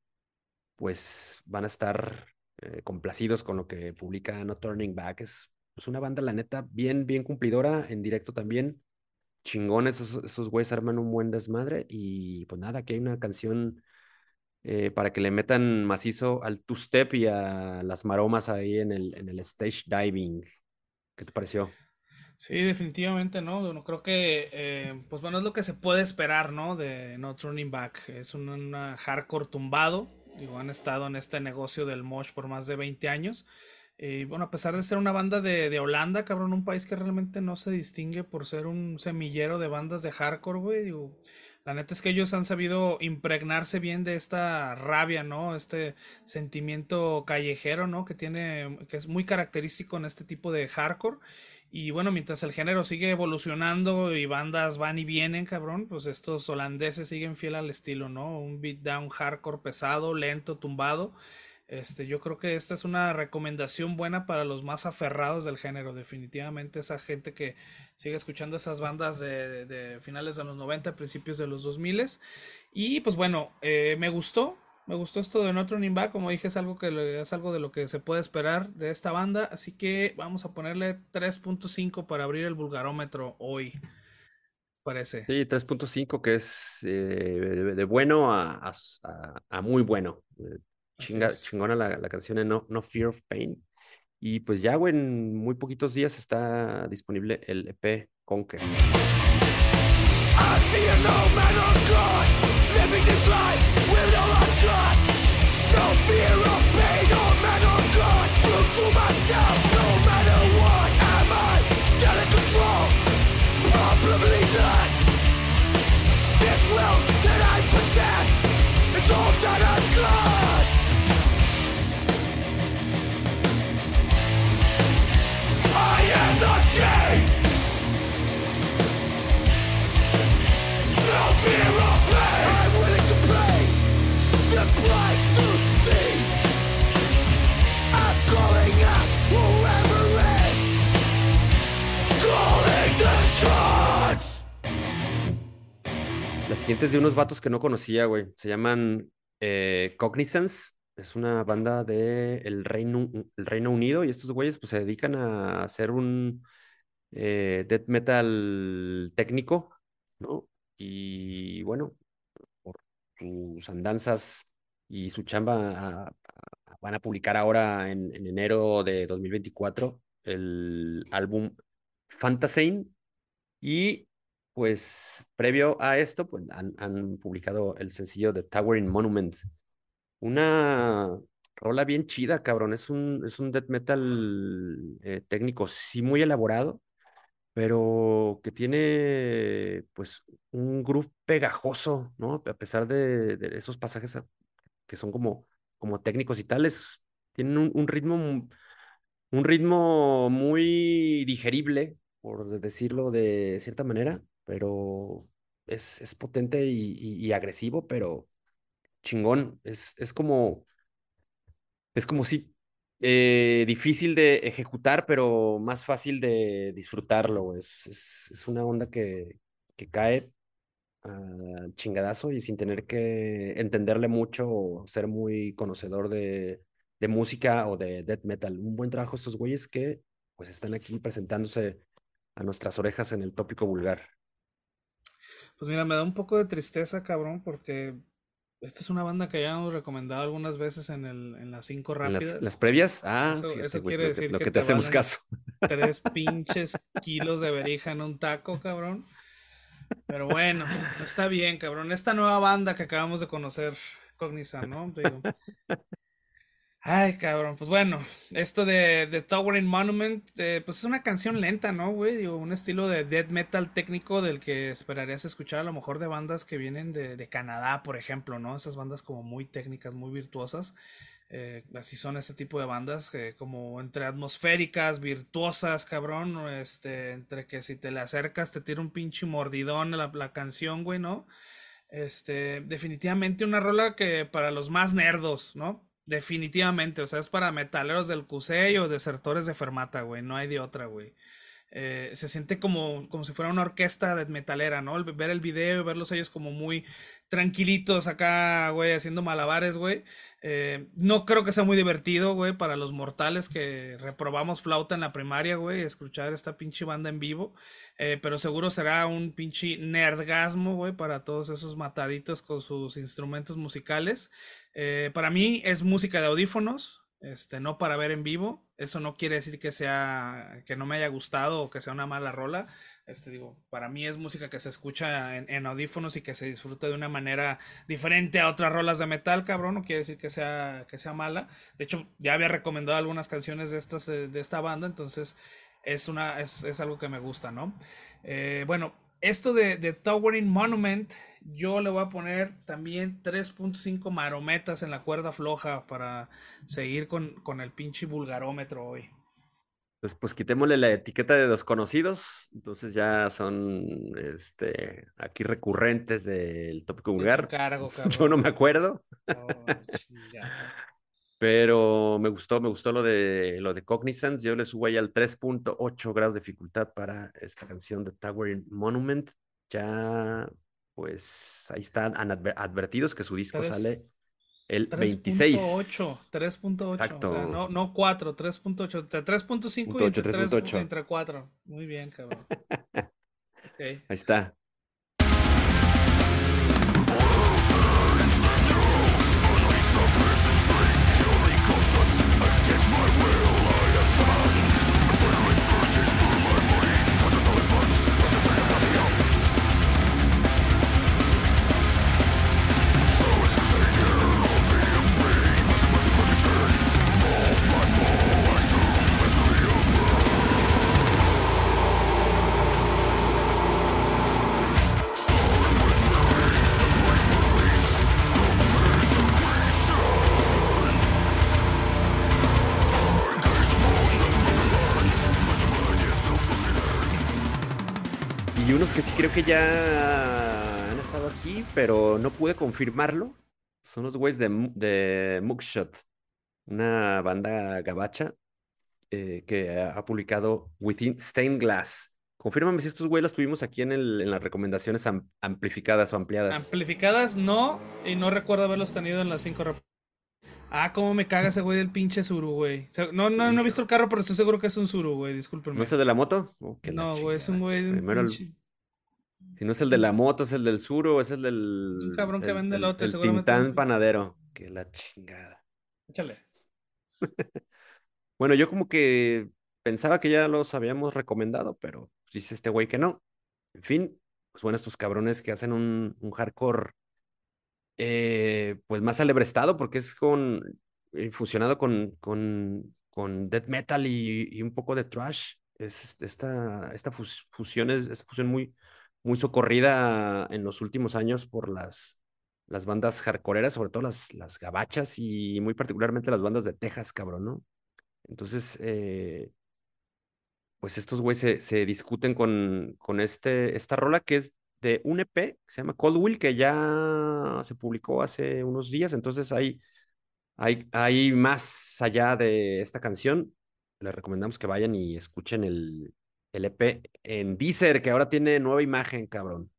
pues van a estar eh, complacidos con lo que publica No Turning Back. Es pues, una banda, la neta, bien, bien cumplidora, en directo también. Chingones, esos, esos güeyes arman un buen desmadre. Y pues nada, aquí hay una canción eh, para que le metan macizo al two-step y a las maromas ahí en el, en el stage diving. ¿Qué te pareció? Sí, definitivamente, ¿no? Creo que, eh, pues bueno, es lo que se puede esperar, ¿no? De No Turning Back. Es un una hardcore tumbado. Digo, han estado en este negocio del mosh por más de 20 años. Y bueno, a pesar de ser una banda de, de, Holanda, cabrón, un país que realmente no se distingue por ser un semillero de bandas de hardcore, güey. La neta es que ellos han sabido impregnarse bien de esta rabia, ¿no? Este sentimiento callejero, ¿no? Que tiene, que es muy característico en este tipo de hardcore. Y bueno, mientras el género sigue evolucionando y bandas van y vienen, cabrón, pues estos holandeses siguen fiel al estilo, ¿no? Un beatdown hardcore pesado, lento, tumbado. Este, yo creo que esta es una recomendación buena para los más aferrados del género, definitivamente esa gente que sigue escuchando esas bandas de, finales de los 90, principios de los 2000 y pues bueno, eh, me gustó, me gustó esto de No Turning como dije es algo que es algo de lo que se puede esperar de esta banda, así que vamos a ponerle 3.5 para abrir el vulgarómetro hoy. Parece. Sí, 3.5 que es eh, de, bueno a, a, muy bueno. Chinga, chingona la, la, canción de no, no Fear of Pain. Y pues ya, güey, en muy poquitos días está disponible el EP Conquer. I fear no man of God, living this life La siguiente es de unos vatos que no conocía, güey. Se llaman eh, Cognizance. Es una banda del Reino, el Reino Unido y estos güeyes pues se dedican a hacer un eh, death metal técnico, ¿no? Y bueno, por sus andanzas y su chamba van a publicar ahora en, enero de 2024 el álbum Fantasane y pues previo a esto pues han, publicado el sencillo de Towering Monument. Una rola bien chida, cabrón. Es un, es un death metal eh, técnico, sí, muy elaborado, pero que tiene pues un groove pegajoso, ¿no? A pesar de, esos pasajes que son como, como técnicos y tales, tienen un, ritmo, un ritmo muy digerible, por decirlo de cierta manera, pero es, es potente y, agresivo, pero chingón. Es, es como, es como si eh, difícil de ejecutar, pero más fácil de disfrutarlo. Es, es, una onda que, que cae al chingadazo y sin tener que entenderle mucho o ser muy conocedor de, de música o de death metal. Un buen trabajo estos güeyes que pues están aquí presentándose a nuestras orejas en el tópico vulgar. Pues mira, me da un poco de tristeza, cabrón, porque esta es una banda que ya hemos recomendado algunas veces en, el, en las cinco rápidas. Las, previas? Ah, eso, quiere decir lo que, te, hacemos caso. Tres pinches kilos de verija en un taco, cabrón. Pero bueno, está bien, cabrón. Esta nueva banda que acabamos de conocer, Cognizant, ¿no? Digo, Ay, cabrón, pues bueno, esto de, de Towering Monument, eh, pues es una canción lenta, ¿no, güey? Digo, un estilo de death metal técnico del que esperarías escuchar a lo mejor de bandas que vienen de, de Canadá, por ejemplo, ¿no? Esas bandas como muy técnicas, muy virtuosas. Eh, así son este tipo de bandas, como entre atmosféricas, virtuosas, cabrón, este, entre que si te le acercas te tira un pinche mordidón la, la canción, güey, ¿no? Este, definitivamente una rola que para los más nerdos, ¿no? Definitivamente, o sea, es para metaleros del Cusey o desertores de Fermata, güey, no hay de otra, güey. Eh, se siente como, como si fuera una orquesta de metalera, ¿no? ver el video verlos ellos como muy tranquilitos acá, güey, haciendo malabares, güey. Eh, no creo que sea muy divertido, güey, para los mortales que reprobamos flauta en la primaria, güey, escuchar esta pinche banda en vivo. Eh, pero seguro será un pinche nerdgasmo, güey, para todos esos mataditos con sus instrumentos musicales. para mí es música de audífonos, este, no para ver en vivo. Eso no quiere decir que sea, que no me haya gustado o que sea una mala rola. Este, digo, para mí es música que se escucha en, audífonos y que se disfruta de una manera diferente a otras rolas de metal, cabrón. No quiere decir que sea, que sea mala. De hecho, ya había recomendado algunas canciones de, estas, eh, de esta banda, entonces es, una, es, es algo que me gusta, ¿no? Eh, bueno, esto de, de, Towering Monument, yo le voy a poner también 3.5 marometas en la cuerda floja para seguir con, con el pinche vulgarómetro hoy. Pues, pues quitémosle la etiqueta de desconocidos, entonces ya son este, aquí recurrentes del tópico vulgar. yo no me acuerdo. Oh, pero me gustó, me gustó lo de lo de Cognizance. Yo le subo ahí al 3.8 grados de dificultad para esta canción de Towering Monument. Ya, pues ahí están advertidos que su disco sale el 26. 3.8, 3.8. O sea, no, no 4, 3.8. 3.5 y entre, 3, entre 4. Muy bien, cabrón. okay. Ahí está. Que sí creo que ya han estado aquí, pero no pude confirmarlo. Son los güeyes de, de Mugshot, una banda gabacha eh, que ha publicado Within Stained Glass. Confírmame si estos güeyes los tuvimos aquí en, el, en las recomendaciones amplificadas o ampliadas. Amplificadas no, y no recuerdo haberlos tenido en las cinco Ah, cómo me caga ese güey del pinche Suru, güey. no, no, no he visto el carro, pero estoy seguro que es un Suru, güey. Discúlpenme. ¿No es el de la moto? Oh, no, güey, es un güey de un si no es el de la moto, es el del suro, es el del. Un cabrón que vende lote, el, el Tintán panadero. Que la chingada. Échale. bueno, yo como que pensaba que ya los habíamos recomendado, pero dice este güey que no. En fin, pues bueno, estos cabrones que hacen un, un hardcore, eh, pues más alebrestado, porque es con, eh, fusionado con, con, con death metal y, y, un poco de trash. Es este, esta, esta fusión es esta fusión muy, muy socorrida en los últimos años por las, las bandas hardcoreeras, sobre todo las, las gabachas y muy particularmente las bandas de Texas, cabrón, ¿no? Entonces, eh, pues estos güeyes se, discuten con, con este, esta rola que es de un EP que se llama Cold Will, que ya se publicó hace unos días, entonces hay, hay, hay más allá de esta canción. Les recomendamos que vayan y escuchen el, el EP en Deezer, que ahora tiene nueva imagen, cabrón.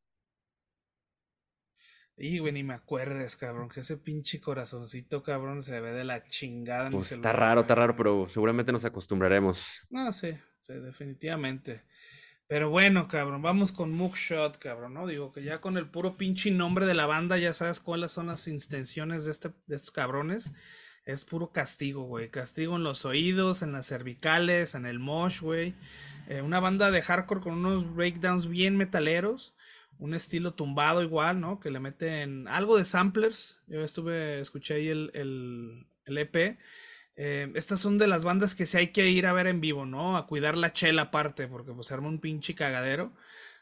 Y, güey, ni me acuerdes, cabrón, que ese pinche corazoncito, cabrón, se ve de la chingada. Pues está raro, está raro, pero seguramente nos acostumbraremos. No, sí, sí, definitivamente. Pero bueno, cabrón, vamos con Mugshot, cabrón, ¿no? Digo que ya con el puro pinche nombre de la banda ya sabes cuáles son las intenciones de, este, de estos cabrones es puro castigo, güey. Castigo en los oídos, en las cervicales, en el mosh, güey. Eh, una banda de hardcore con unos breakdowns bien metaleros. Un estilo tumbado igual, ¿no? Que le meten algo de samplers. Yo estuve, escuché ahí el, el, EP. Eh, estas son de las bandas que sí hay que ir a ver en vivo, ¿no? A cuidar la chela aparte, porque pues arma un pinche cagadero.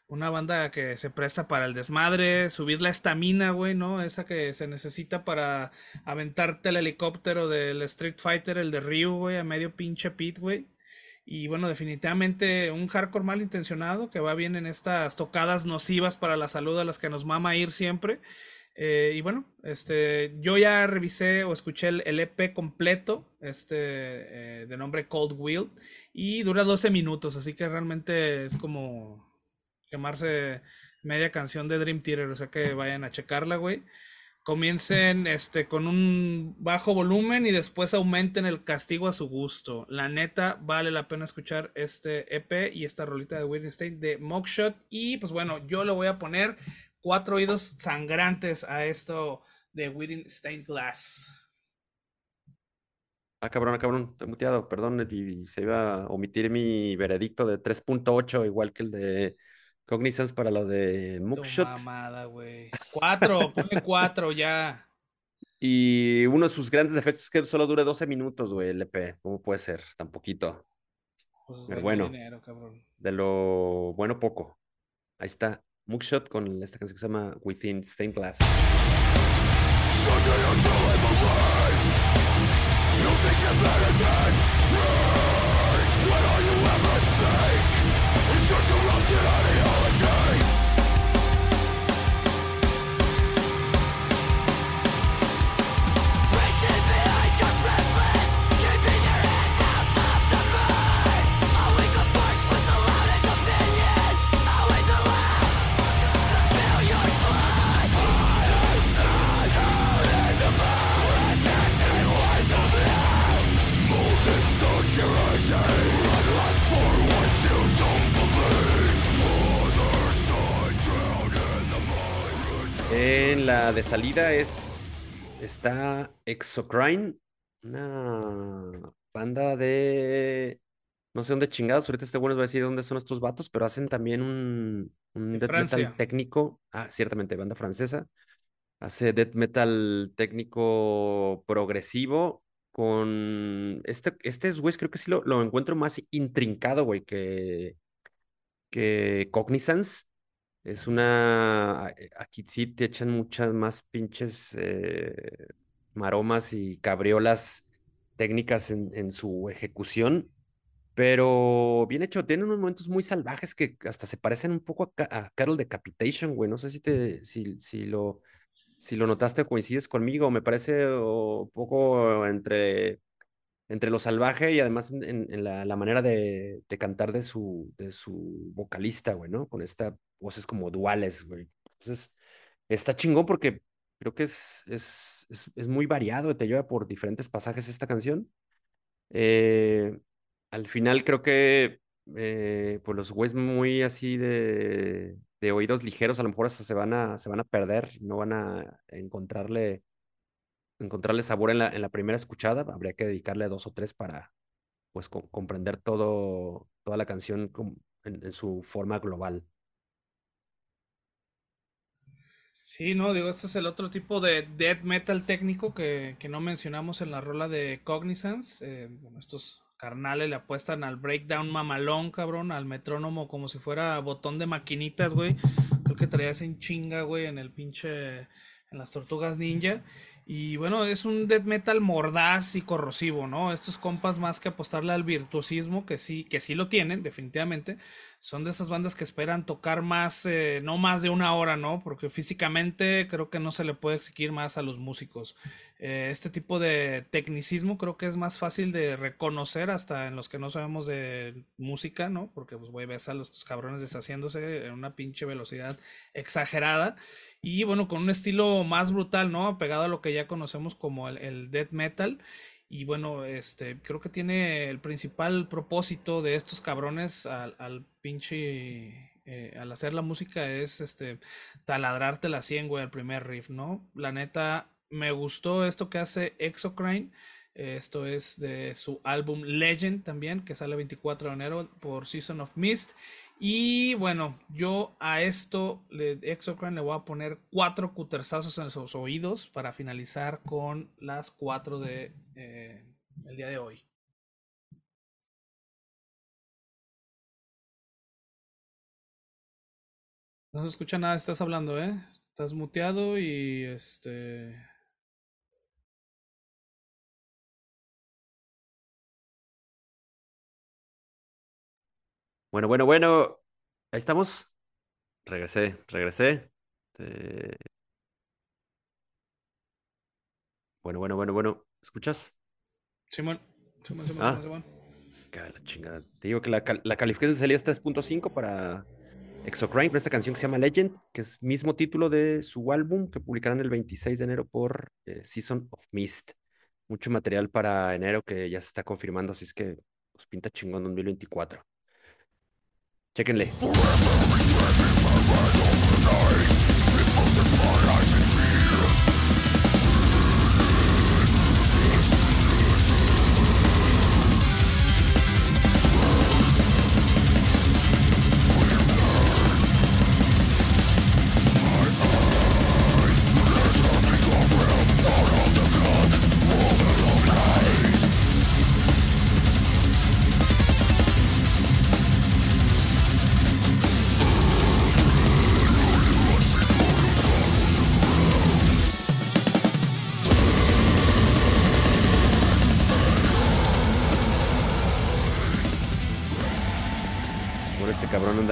Una banda que se presta para el desmadre, subir la estamina, güey, ¿no? Esa que se necesita para aventarte el helicóptero del Street Fighter, el de Ryu, güey, a medio pinche pit, güey. Y bueno, definitivamente un hardcore mal intencionado que va bien en estas tocadas nocivas para la salud a las que nos mama ir siempre. Eh, y bueno, este, yo ya revisé o escuché el, EP completo, este, eh, de nombre Cold Wheel, y dura 12 minutos, así que realmente es como quemarse media canción de Dream Theater, o sea que vayan a checarla, güey. Comiencen este, con un bajo volumen y después aumenten el castigo a su gusto. La neta, vale la pena escuchar este EP y esta rolita de State de Mockshot. Y pues bueno, yo le voy a poner cuatro oídos sangrantes a esto de Whitney Stained Glass. Ah, cabrón, ah, cabrón, estoy muteado, perdón, y se iba a omitir mi veredicto de 3.8, igual que el de Cognizance para lo de Mookshot. mamada, güey. Cuatro, ponle cuatro ya. Y uno de sus grandes defectos es que solo dure 12 minutos, güey, el EP. ¿Cómo puede ser? Tan poquito. Pues Pero bueno, bueno. dinero, cabrón. De lo bueno, poco. Ahí está. Mookshot con esta canción que se llama Within Stained Glass. En la de salida es está Exocrine, una banda de no sé dónde chingados. Ahorita este bueno va a decir dónde son estos vatos, pero hacen también un, un De death metal técnico. Ah, ciertamente, banda francesa. Hace death metal técnico progresivo con este, este güey, creo que sí lo, lo encuentro más intrincado, güey, que, que Cognizance. Es una. a- Aquí sí te echan muchas más pinches eh, maromas y cabriolas técnicas en, en su ejecución, pero bien hecho. Tiene unos momentos muy salvajes que hasta se parecen un poco a, a Carol Decapitation, güey. No sé si, te, si, si, lo, si lo notaste coincides conmigo. Me parece un poco entre entre lo salvaje y además en, la, manera de, cantar de su, vocalista, güey, ¿no? Con estas voces como duales, güey. Entonces, está chingón porque creo que es, es, es, muy variado, te lleva por diferentes pasajes esta canción. Eh, al final creo que eh, pues los güeyes muy así de, oídos ligeros, a lo mejor se van a, se van a perder, no van a encontrarle encontrarle sabor en la, en la primera escuchada, habría que dedicarle dos o tres para pues co- comprender todo, toda la canción en, en su forma global. Sí, no, digo, este es el otro tipo de death metal técnico que, que no mencionamos en la rola de Cognizance. Eh, bueno, estos carnales le apuestan al breakdown mamalón, cabrón, al metrónomo como si fuera botón de maquinitas, güey. Creo que traías en chinga, güey, en el pinche, en las tortugas ninja. Y bueno, es un death metal mordaz y corrosivo, ¿no? Estos compas más que apostarle al virtuosismo, que sí, que sí lo tienen, definitivamente, son de esas bandas que esperan tocar más, eh, no más de una hora, ¿no? Porque físicamente creo que no se le puede exigir más a los músicos. Eh, este tipo de tecnicismo creo que es más fácil de reconocer hasta en los que no sabemos de música, ¿no? Porque pues güey, ves a los cabrones deshaciéndose en una pinche velocidad exagerada. Y bueno, con un estilo más brutal, ¿no? Pegado a lo que ya conocemos como el, el death metal. Y bueno, este, creo que tiene el principal propósito de estos cabrones al, al pinche, eh, al hacer la música es, este, taladrarte la 100, güey, al primer riff, ¿no? La neta, me gustó esto que hace Exocrine. Esto es de su álbum Legend también, que sale 24 de enero por Season of Mist. Y bueno, yo a esto, le, Exocrine, le voy a poner cuatro cuterzazos en sus oídos para finalizar con las cuatro de eh, el día de hoy. No se escucha nada, estás hablando, ¿eh? Estás muteado y este... Bueno, bueno, bueno, ahí estamos. Regresé, regresé. Eh, Bueno, bueno, bueno, bueno. ¿Escuchas? Simón, Simón, Simón, Ah. Simón. La chingada. Te digo que la, la calificación es 3.5 para Exocrime, con esta canción que se llama Legend, que es mismo título de su álbum que publicarán el 26 de enero por eh, Season of Mist. Mucho material para enero que ya se está confirmando, así es que pues, pinta chingón 2024. Chéquenle. Bueno,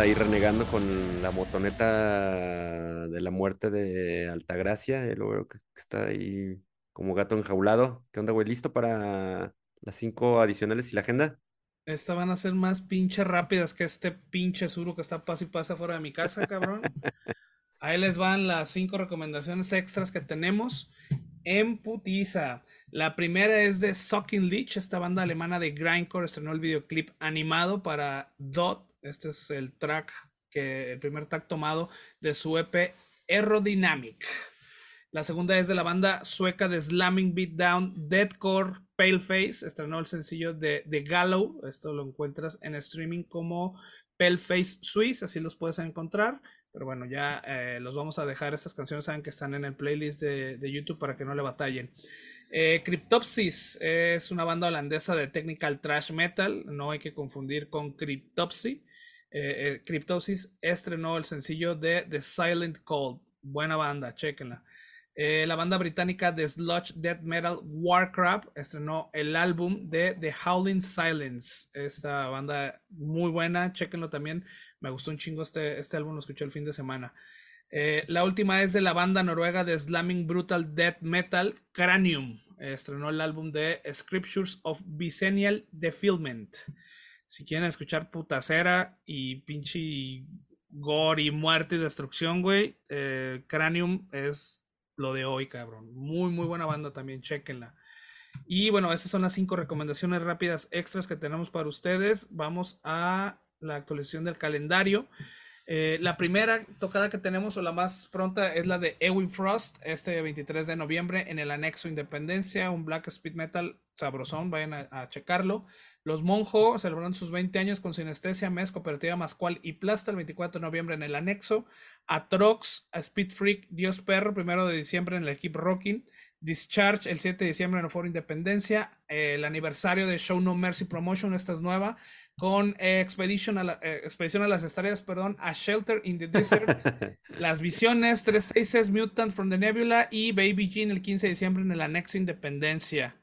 ahí renegando con la motoneta de la muerte de Altagracia. luego veo que que está ahí como gato enjaulado. ¿Qué onda, güey? ¿Listo para las cinco adicionales y la agenda? Estas van a ser más pinche rápidas que este pinche suru que está pasa y pasa fuera de mi casa, cabrón. Ahí les van las cinco recomendaciones extras que tenemos en putiza. La primera es de Sucking Leech, esta banda alemana de grindcore estrenó el videoclip animado para Dot. Este es el track que el primer track tomado de su EP Aerodynamic. La segunda es de la banda sueca de Slamming Beatdown Deadcore Paleface. Estrenó el sencillo de The Gallow. Esto lo encuentras en streaming como Paleface Swiss, así los puedes encontrar. Pero bueno, ya eh, los vamos a dejar. Estas canciones saben que están en el playlist de, de YouTube para que no le batallen. Eh, Cryptopsys es una banda holandesa de technical trash metal. No hay que confundir con Cryptopsy. Eh, eh, Cryptopsys estrenó el sencillo de The Silent Cold. Buena banda, chequenla. Eh, la banda británica de sludge death metal Warcraft estrenó el álbum de The Howling Silence. Esta banda muy buena, chequenlo también. Me gustó un chingo este, este álbum, lo escuché el fin de semana. Eh, la última es de la banda noruega de Slamming Brutal Death Metal Cranium. Estrenó el álbum de Scriptures of Bicennial Defilement. Si quieren escuchar putacera y pinche gore y muerte y destrucción, güey, eh, Cranium es lo de hoy, cabrón. Muy, muy buena banda también, chequenla. Y bueno, esas son las cinco recomendaciones rápidas extras que tenemos para ustedes. Vamos a la actualización del calendario. Eh, la primera tocada que tenemos, o la más pronta, es la de Ewin Frost, este 23 de noviembre en el anexo Independencia, un black speed metal sabrosón, vayan a, a checarlo. Los Monjo celebrando sus 20 años con Sinestesia, Mes, Cooperativa Mascual y Plasta el 24 de noviembre en el anexo. Atrox, a Speed Freak, Dios Perro, primero de diciembre en el Keep Rocking. Discharge el 7 de diciembre en el Foro Independencia. Eh, el aniversario de Show No Mercy Promotion, esta es nueva. Con eh, Expedition, a la, eh, Expedición a las Estrellas, perdón, a Shelter in the Desert. las Visiones, 366, Mutant from the Nebula y Baby Jean el 15 de diciembre en el anexo Independencia.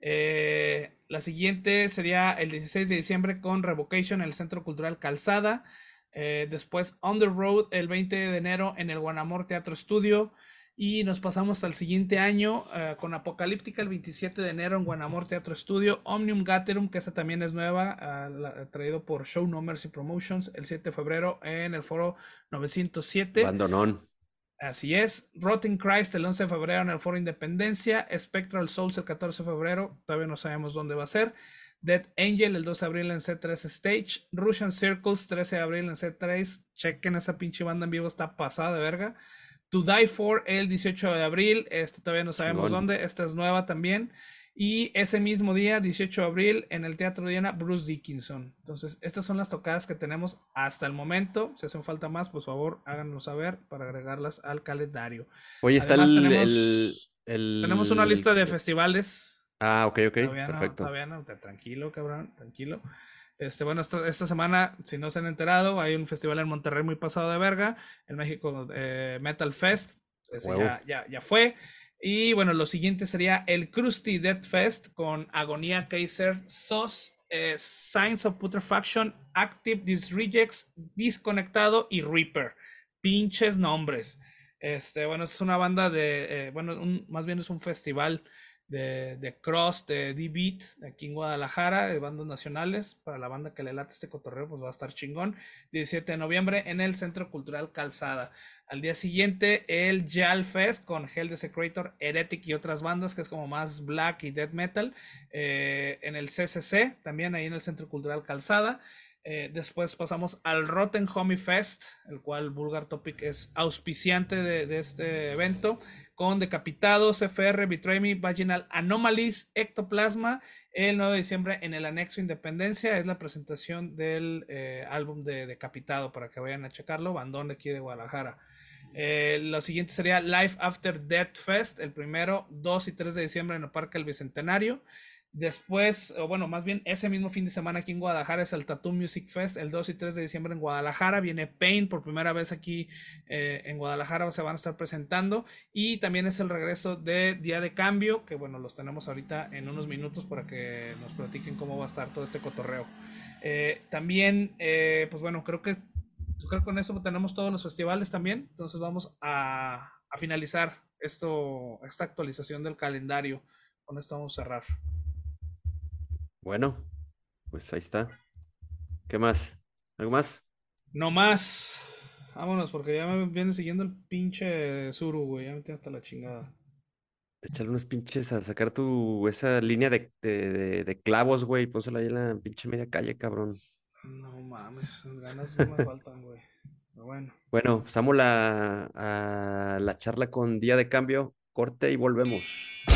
Eh, la siguiente sería el 16 de diciembre con Revocation en el Centro Cultural Calzada. Eh, después On the Road el 20 de enero en el Guanamor Teatro Estudio. Y nos pasamos al siguiente año eh, con Apocalíptica el 27 de enero en Guanamor Teatro Estudio. Omnium Gatherum, que esta también es nueva, uh, la, traído por Show No Mercy Promotions el 7 de febrero en el foro 907. Bandonón. Así es. Rotten Christ el 11 de febrero en el Foro Independencia. Spectral Souls el 14 de febrero. Todavía no sabemos dónde va a ser. Dead Angel el 2 de abril en C3 Stage. Russian Circles 13 de abril en C3. Chequen esa pinche banda en vivo, está pasada de verga. To Die For el 18 de abril. Este todavía no sabemos Chingón. dónde. Esta es nueva también. Y ese mismo día, 18 de abril, en el Teatro Diana, Bruce Dickinson. Entonces, estas son las tocadas que tenemos hasta el momento. Si hacen falta más, por favor, háganos saber para agregarlas al calendario. Oye, está Además, el, tenemos, el- el- tenemos una lista de festivales. Ah, ok, ok, Todavía no, perfecto. todavía no, te- tranquilo, cabrón, tranquilo. Este, bueno, esta, esta semana, si no se han enterado, hay un festival en Monterrey muy pasado de verga, en México eh, Metal Fest, ese ya, ya, ya fue. Y bueno, lo siguiente sería el Krusty Death Fest con Agonía Kaiser, SOS, eh, Signs of Putrefaction, Active Disrejects, Disconectado y Reaper. Pinches nombres. Este, bueno, es una banda de, eh, bueno, más bien es un festival de, de Cross, de D-Beat, aquí en Guadalajara, de bandas nacionales. Para la banda que le late este cotorreo, pues va a estar chingón. 17 de noviembre en el Centro Cultural Calzada. Al día siguiente, el Jal Fest con Hell Desecrator, Heretic y otras bandas, que es como más black y death metal. Eh, en el CCC, también ahí en el Centro Cultural Calzada. Eh, después pasamos al Rotten Homie Fest, el cual Vulgar Topic es auspiciante de, este evento, con Decapitados, FR, Betray Vaginal Anomalies, Ectoplasma, el 9 de diciembre en el anexo Independencia. Es la presentación del eh, álbum de Decapitado para que vayan a checarlo, bandón de aquí de Guadalajara. Eh, lo siguiente sería Life After Death Fest, el primero, 2 y 3 de diciembre en el Parque El Bicentenario. Después, o bueno, más bien ese mismo fin de semana aquí en Guadalajara es el Tattoo Music Fest, el 2 y 3 de diciembre en Guadalajara. Viene Pain por primera vez aquí eh, en Guadalajara, se van a estar presentando. Y también es el regreso de Día de Cambio, que bueno, los tenemos ahorita en unos minutos para que nos platiquen cómo va a estar todo este cotorreo. Eh, también, eh, pues bueno, creo que, creo que con eso tenemos todos los festivales también. Entonces vamos a, finalizar esto, esta actualización del calendario. Con esto vamos a cerrar. Bueno, pues ahí está. ¿Qué más? ¿Algo más? No más. Vámonos, porque ya me viene siguiendo el pinche Zuru, güey. Ya me tiene hasta la chingada. Échale unos pinches a sacar tu esa línea de, de, clavos, güey. Pónsela ahí en la pinche media calle, cabrón. No mames, ganas no me faltan, güey. Pero bueno. Bueno, pasamos la, a la charla con Día de Cambio. Corte y volvemos.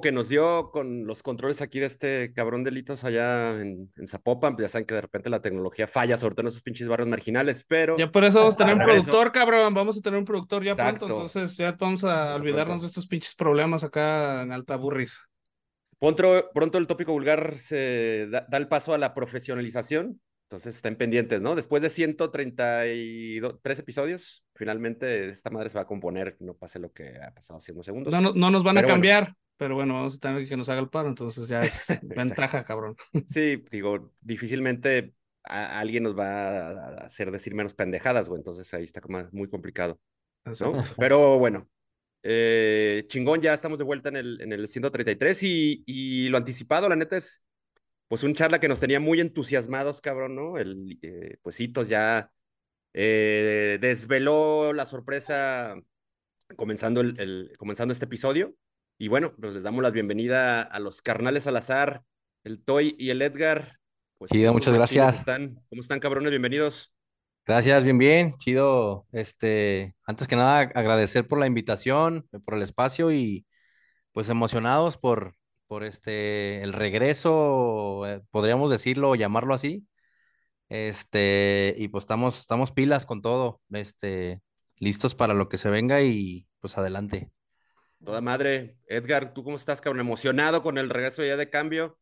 Que nos dio con los controles aquí de este cabrón delitos allá en, Zapopan, pues ya saben que de repente la tecnología falla, sobre todo en esos pinches barrios marginales, pero... Ya por eso vamos a tener un productor, cabrón, vamos a tener un productor ya pronto, entonces ya vamos a olvidarnos de estos pinches problemas acá en Alta Burris. Pronto, pronto el tópico vulgar se da el paso a la profesionalización, entonces estén pendientes, ¿no? Después de 133 episodios, finalmente esta madre se va a componer, no pase lo que ha pasado hace unos segundos. No, no, nos van a cambiar, pero bueno, vamos a tener que nos haga el paro, entonces ya es ventaja, cabrón. Sí, digo, difícilmente alguien nos va a hacer decir menos pendejadas, güey, entonces ahí está como muy complicado. ¿no? Pero bueno, eh, chingón, ya estamos de vuelta en el, en el 133 y, y lo anticipado, la neta es pues un charla que nos tenía muy entusiasmados, cabrón, ¿no? El, eh, pues Hitos ya eh, desveló la sorpresa comenzando, el, comenzando este episodio. Y bueno, pues les damos la bienvenida a los carnales al azar, el Toy y el Edgar. Pues, chido, muchas gracias. Están? ¿Cómo están, cabrones? Bienvenidos. Gracias, bien, bien, chido. Este, antes que nada, agradecer por la invitación, por el espacio y pues emocionados por, por este, el regreso, eh, podríamos decirlo, llamarlo así. Este, y pues estamos, estamos pilas con todo, este, listos para lo que se venga y pues adelante. Toda madre. Edgar, ¿tú cómo estás, cabrón? ¿Emocionado con el regreso ya de cambio?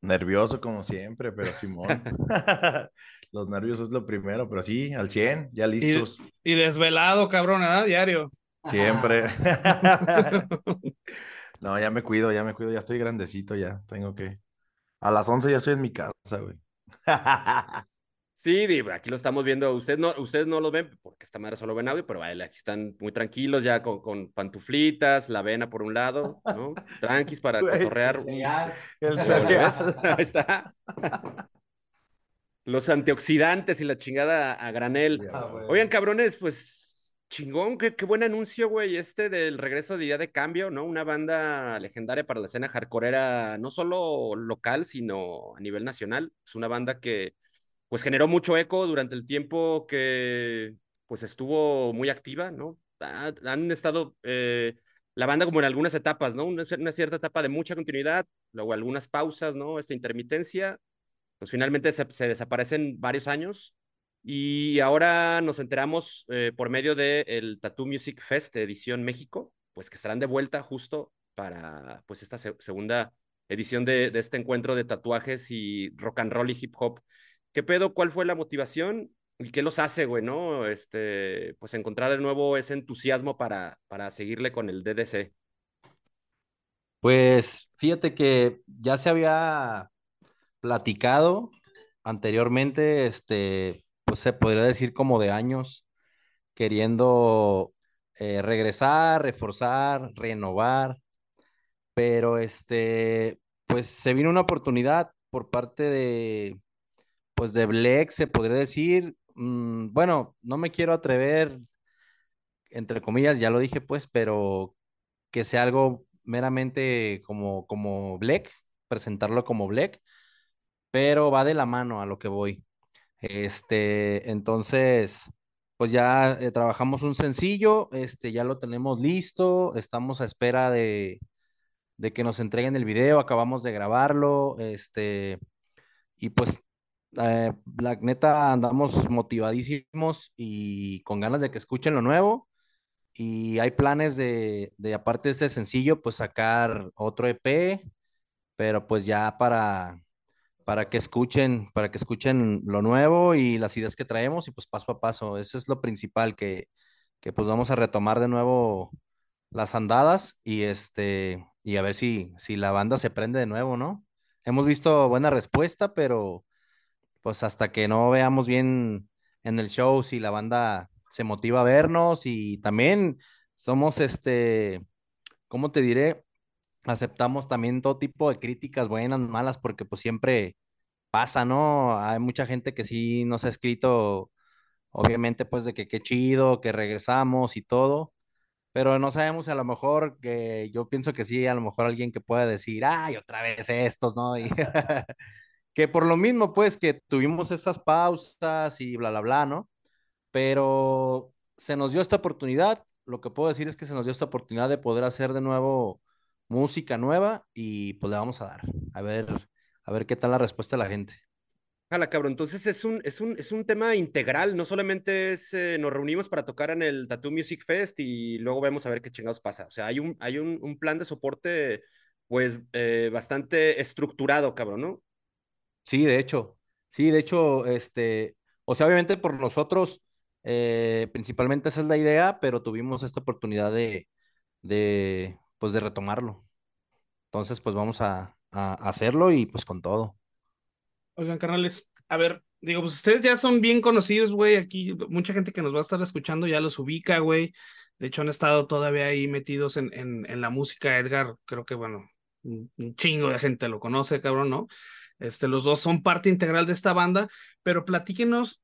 Nervioso como siempre, pero Simón. los nervios es lo primero, pero sí, al 100, ya listos. Y, y desvelado, cabrón, ¿verdad? Diario. Siempre. no, ya me cuido, ya me cuido, ya estoy grandecito, ya tengo que... A las 11 ya estoy en mi casa, güey. Sí, aquí lo estamos viendo. Ustedes no, ustedes no lo ven porque esta madre solo ven audio, pero vale, aquí están muy tranquilos ya con, con pantuflitas, la avena por un lado, ¿no? Tranquis para cotorrear. El cereal. Ahí está. Los antioxidantes y la chingada a granel. Oigan, cabrones, pues chingón, qué, qué buen anuncio, güey, este del regreso de Día de Cambio, ¿no? Una banda legendaria para la escena hardcoreera, no solo local, sino a nivel nacional. Es una banda que pues generó mucho eco durante el tiempo que pues estuvo muy activa, ¿no? Han estado eh, la banda como en algunas etapas, ¿no? Una, cierta etapa de mucha continuidad, luego algunas pausas, ¿no? Esta intermitencia, pues finalmente se, desaparecen varios años y ahora nos enteramos eh, por medio del el Tattoo Music Fest edición México, pues que estarán de vuelta justo para pues esta segunda edición de, de este encuentro de tatuajes y rock and roll y hip hop ¿Qué pedo? ¿Cuál fue la motivación? ¿Y qué los hace, güey, no? Este, pues encontrar de nuevo ese entusiasmo para, para seguirle con el DDC. Pues fíjate que ya se había platicado anteriormente, este, pues se podría decir como de años, queriendo eh, regresar, reforzar, renovar, pero este, pues se vino una oportunidad por parte de, pues de Black se podría decir, mm, bueno, no me quiero atrever, entre comillas, ya lo dije pues, pero que sea algo meramente como, como Black, presentarlo como Black, pero va de la mano a lo que voy. Este, entonces, pues ya eh, trabajamos un sencillo, este, ya lo tenemos listo, estamos a espera de, de que nos entreguen el video, acabamos de grabarlo, este, y pues eh, la neta andamos motivadísimos y con ganas de que escuchen lo nuevo. Y hay planes de, de aparte de este sencillo, pues sacar otro EP, pero pues ya para, para que escuchen, para que escuchen lo nuevo y las ideas que traemos y pues paso a paso. Eso es lo principal, que, que pues vamos a retomar de nuevo las andadas y este, y a ver si, si la banda se prende de nuevo, ¿no? Hemos visto buena respuesta, pero pues hasta que no veamos bien en el show si la banda se motiva a vernos y también somos este, ¿cómo te diré? Aceptamos también todo tipo de críticas buenas, malas, porque pues siempre pasa, ¿no? Hay mucha gente que sí nos ha escrito, obviamente, pues de que qué chido, que regresamos y todo, pero no sabemos a lo mejor que yo pienso que sí, a lo mejor alguien que pueda decir, ay, otra vez estos, ¿no? que por lo mismo, pues, que tuvimos esas pausas y bla, bla, bla, ¿no? Pero se nos dio esta oportunidad, lo que puedo decir es que se nos dio esta oportunidad de poder hacer de nuevo música nueva y pues le vamos a dar, a ver, a ver qué tal la respuesta de la gente. Jala, cabrón, entonces es un, es un, es un tema integral, no solamente es, eh, nos reunimos para tocar en el Tattoo Music Fest y luego vemos a ver qué chingados pasa, o sea, hay un, hay un, un plan de soporte pues eh, bastante estructurado, cabrón, ¿no? Sí, de hecho, sí, de hecho, este, o sea, obviamente por nosotros, eh, principalmente esa es la idea, pero tuvimos esta oportunidad de, de pues, de retomarlo. Entonces, pues vamos a, a hacerlo y pues con todo. Oigan, carnales, a ver, digo, pues ustedes ya son bien conocidos, güey, aquí mucha gente que nos va a estar escuchando ya los ubica, güey. De hecho, han estado todavía ahí metidos en, en, en la música. Edgar, creo que, bueno, un chingo de gente lo conoce, cabrón, ¿no? Este, los dos son parte integral de esta banda, pero platíquenos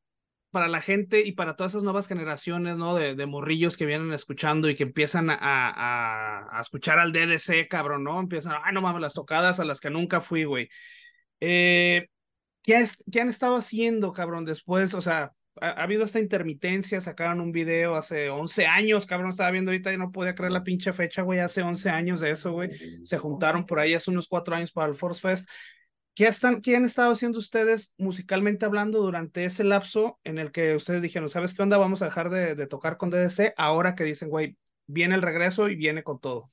para la gente y para todas esas nuevas generaciones, ¿no? De, de morrillos que vienen escuchando y que empiezan a, a, a, escuchar al DDC, cabrón, ¿no? Empiezan, ay, no mames, las tocadas a las que nunca fui, güey. Eh, ¿qué, ¿Qué han estado haciendo, cabrón, después? O sea, ha, habido esta intermitencia, sacaron un video hace 11 años, cabrón, estaba viendo ahorita y no podía creer la pinche fecha, güey, hace 11 años de eso, güey. Se juntaron por ahí hace unos cuatro años para el Force Fest. ¿Qué, están, ¿Qué han estado haciendo ustedes musicalmente hablando durante ese lapso en el que ustedes dijeron, ¿sabes qué onda? Vamos a dejar de, de tocar con DDC ahora que dicen, güey, viene el regreso y viene con todo.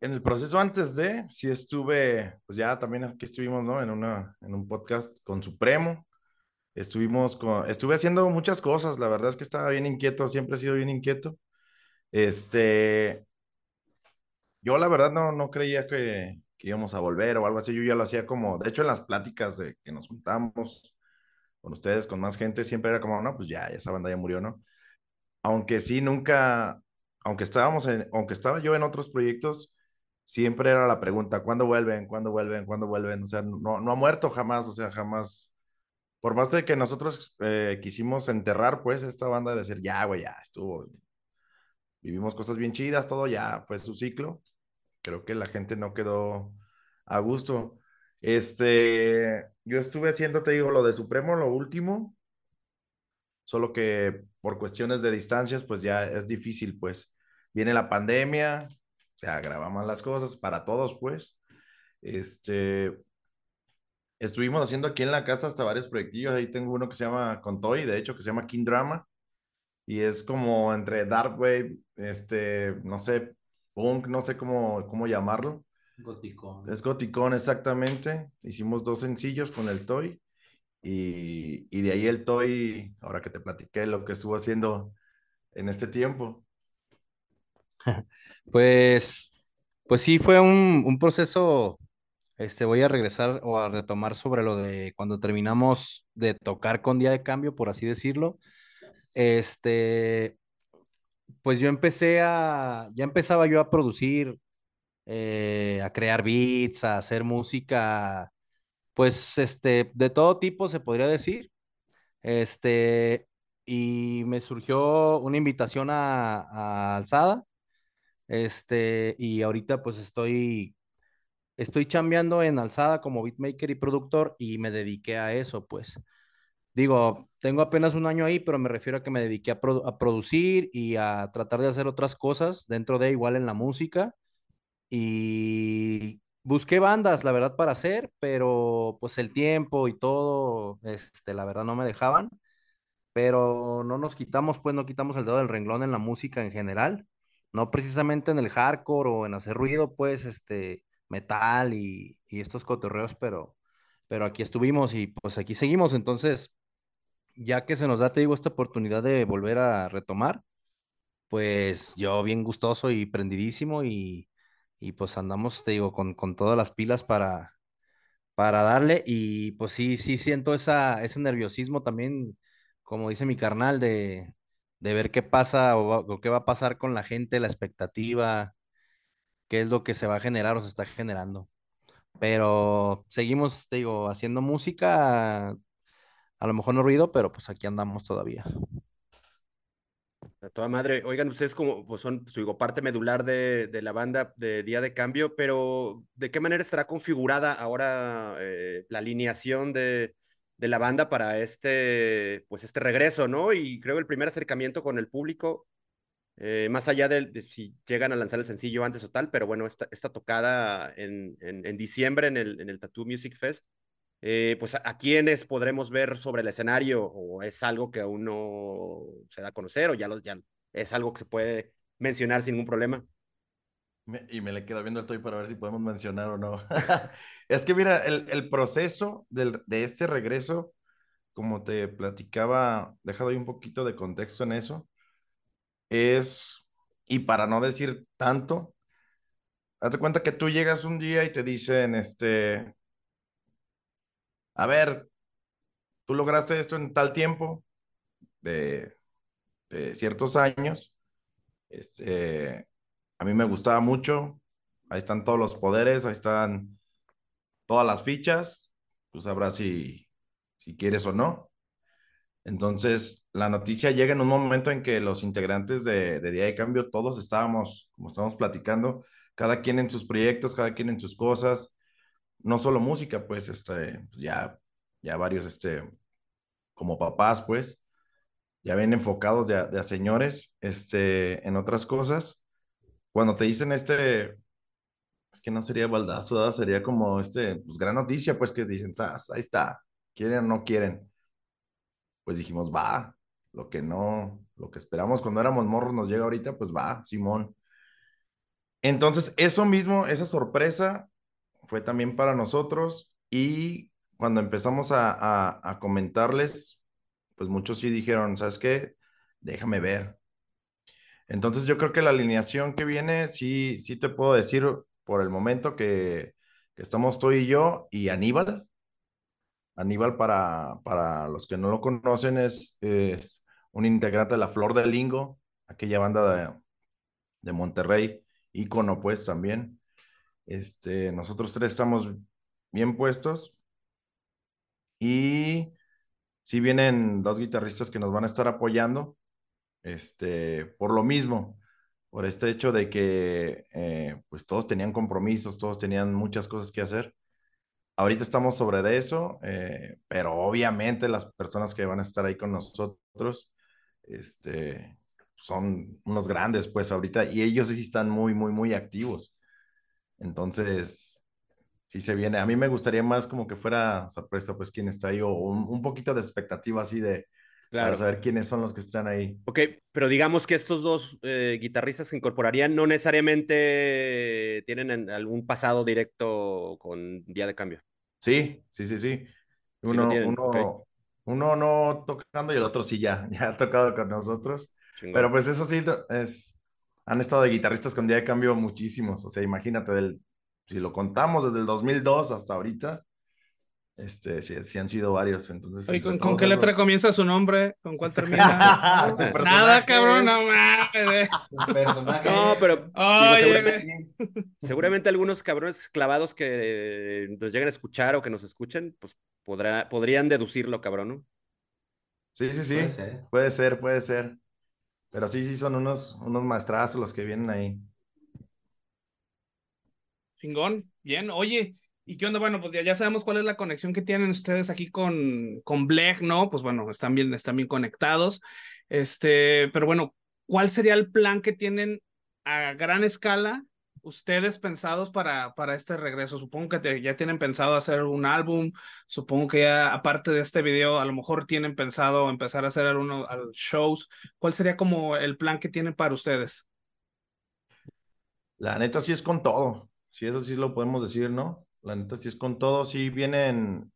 En el proceso antes de, sí estuve, pues ya también aquí estuvimos, ¿no? En, una, en un podcast con Supremo, Estuvimos con, estuve haciendo muchas cosas, la verdad es que estaba bien inquieto, siempre he sido bien inquieto. Este, yo la verdad no, no creía que, que íbamos a volver o algo así, yo ya lo hacía como, de hecho en las pláticas de que nos juntamos con ustedes, con más gente, siempre era como, no, pues ya, esa banda ya murió, ¿no? Aunque sí, nunca, aunque estábamos en, aunque estaba yo en otros proyectos, siempre era la pregunta, ¿cuándo vuelven? ¿Cuándo vuelven? ¿Cuándo vuelven? O sea, no, no ha muerto jamás, o sea, jamás, por más de que nosotros eh, quisimos enterrar, pues, esta banda de decir, ya, güey, ya estuvo, vivimos cosas bien chidas, todo ya fue su ciclo, creo que la gente no quedó a gusto. Este, yo estuve haciendo, te digo, lo de Supremo, lo último, solo que por cuestiones de distancias, pues ya es difícil, pues viene la pandemia, se agravan las cosas para todos, pues. Este, estuvimos haciendo aquí en la casa hasta varios proyectillos, ahí tengo uno que se llama Contoy, de hecho, que se llama King Drama, y es como entre Dark Wave, este, no sé, punk, no sé cómo, cómo llamarlo. Goticón. Es Goticón, exactamente. Hicimos dos sencillos con el Toy. Y, y, de ahí el Toy, ahora que te platiqué lo que estuvo haciendo en este tiempo. Pues, pues sí, fue un, un, proceso. Este, voy a regresar o a retomar sobre lo de cuando terminamos de tocar con Día de Cambio, por así decirlo. Este, pues yo empecé a, ya empezaba yo a producir, eh, a crear beats, a hacer música, pues, este, de todo tipo se podría decir. Este, y me surgió una invitación a, a Alzada, este, y ahorita pues estoy, estoy chambeando en Alzada como beatmaker y productor y me dediqué a eso, pues. Digo, tengo apenas un año ahí, pero me refiero a que me dediqué a, produ a, producir y a tratar de hacer otras cosas dentro de igual en la música. Y busqué bandas, la verdad, para hacer, pero pues el tiempo y todo, este, la verdad no me dejaban. Pero no nos quitamos, pues no quitamos el dedo del renglón en la música en general. No precisamente en el hardcore o en hacer ruido, pues, este, metal y, y estos cotorreos, pero, pero aquí estuvimos y pues aquí seguimos. Entonces, ya que se nos da, te digo, esta oportunidad de volver a retomar, pues yo bien gustoso y prendidísimo y, y pues andamos, te digo, con, con todas las pilas para, para darle y pues sí, sí siento esa, ese nerviosismo también, como dice mi carnal, de, de ver qué pasa o, o, qué va a pasar con la gente, la expectativa, qué es lo que se va a generar o se está generando. Pero seguimos, te digo, haciendo música, a lo mejor no ruido, pero pues aquí andamos todavía. A toda madre. Oigan, ustedes como pues son, pues, digo, parte medular de, la banda de Día de Cambio, pero ¿de qué manera estará configurada ahora eh, la alineación de, la banda para este, pues este regreso, ¿no? Y creo el primer acercamiento con el público, eh, más allá de, si llegan a lanzar el sencillo antes o tal, pero bueno, esta, tocada en, diciembre en el Tattoo Music Fest, eh, pues a, a quiénes podremos ver sobre el escenario o es algo que aún no se da a conocer o ya, lo, ya es algo que se puede mencionar sin ningún problema. Y me le quedo viendo el toy para ver si podemos mencionar o no. es que mira, el, el proceso del, de este regreso, como te platicaba, dejado ahí un poquito de contexto en eso, es, y para no decir tanto, hazte cuenta que tú llegas un día y te dicen, este, a ver, tú lograste esto en tal tiempo de, de ciertos años. Este, a mí me gustaba mucho. Ahí están todos los poderes, ahí están todas las fichas. Tú sabrás si, si quieres o no. Entonces, la noticia llega en un momento en que los integrantes de, de Día de Cambio, todos estábamos, como estamos platicando, cada quien en sus proyectos, cada quien en sus cosas no solo música, pues, este, pues, ya, ya varios, este, como papás, pues, ya ven enfocados de, señores, este, en otras cosas. Cuando te dicen este, es que no sería baldazo, sería como este, pues, gran noticia, pues, que dicen, ah, ahí está, quieren o no quieren. Pues dijimos, va, lo que no, lo que esperamos cuando éramos morros nos llega ahorita, pues va, Simón. Entonces, eso mismo, esa sorpresa, fue también para nosotros y cuando empezamos a, comentarles, pues muchos sí dijeron, ¿sabes qué? Déjame ver. Entonces yo creo que la alineación que viene, sí, sí te puedo decir por el momento que, que estamos tú y yo y Aníbal. Aníbal, para, para los que no lo conocen, es, es un integrante de la Flor del Lingo, aquella banda de, de Monterrey, ícono pues también. Este, nosotros tres estamos bien puestos y si vienen dos guitarristas que nos van a estar apoyando, este, por lo mismo, por este hecho de que eh, pues todos tenían compromisos, todos tenían muchas cosas que hacer. Ahorita estamos sobre de eso, eh, pero obviamente las personas que van a estar ahí con nosotros, este, son unos grandes, pues ahorita, y ellos sí están muy, muy, muy activos. Entonces, sí se viene. A mí me gustaría más como que fuera sorpresa, pues, quién está ahí, o un, un poquito de expectativa así de, Claro. para saber quiénes son los que están ahí. Ok, pero digamos que estos dos eh, guitarristas que incorporarían no necesariamente tienen en- algún pasado directo con Día de Cambio. Sí, sí, sí, sí. Uno, uno, uno no tocando y el otro sí ya, ya ha tocado con nosotros. Chingón. Pero pues eso sí, es, han estado de guitarristas con día de cambio muchísimos. O sea, imagínate, del, si lo contamos desde el 2002 hasta ahorita, este, sí, sí han sido varios. Entonces, ¿con, con qué letra esos- comienza su nombre? ¿Con cuál termina? Nada, cabrón, no mames. No, pero digo, seguramente, seguramente algunos cabrones clavados que eh, nos lleguen a escuchar o que nos escuchen, pues podrá, podrían deducirlo, cabrón, ¿no? Sí, sí, sí. Puede ser. Puede ser, puede ser. Pero sí, sí, son unos, unos maestrazos los que vienen ahí. Chingón, bien. Oye, ¿y qué onda? Bueno, pues ya, ya sabemos cuál es la conexión que tienen ustedes aquí con, con Blech, ¿no? Pues bueno, están bien, están bien conectados. Este, pero bueno, ¿cuál sería el plan que tienen a gran escala ustedes pensados para, para este regreso? Supongo que te- ya tienen pensado hacer un álbum, supongo que ya aparte de este video, a lo mejor tienen pensado empezar a hacer algunos al- shows. ¿Cuál sería como el plan que tienen para ustedes? La neta sí es con todo. Sí, eso sí lo podemos decir, ¿no? La neta sí es con todo. Sí vienen,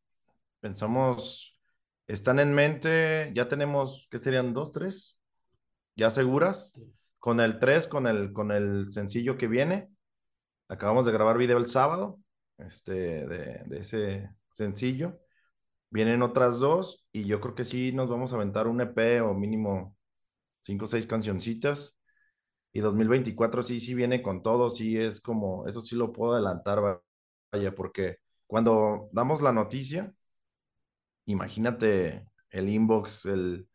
pensamos, están en mente, ya tenemos, ¿qué serían? ¿Dos, tres? ¿Ya seguras? Con el tres, con el, con el sencillo que viene. Acabamos de grabar video el sábado, este, de, de ese sencillo. Vienen otras dos y yo creo que sí nos vamos a aventar un EP o mínimo cinco o seis cancioncitas. Y 2024 sí, sí viene con todo, sí es como, eso sí lo puedo adelantar, va- vaya, porque cuando damos la noticia, imagínate el inbox, el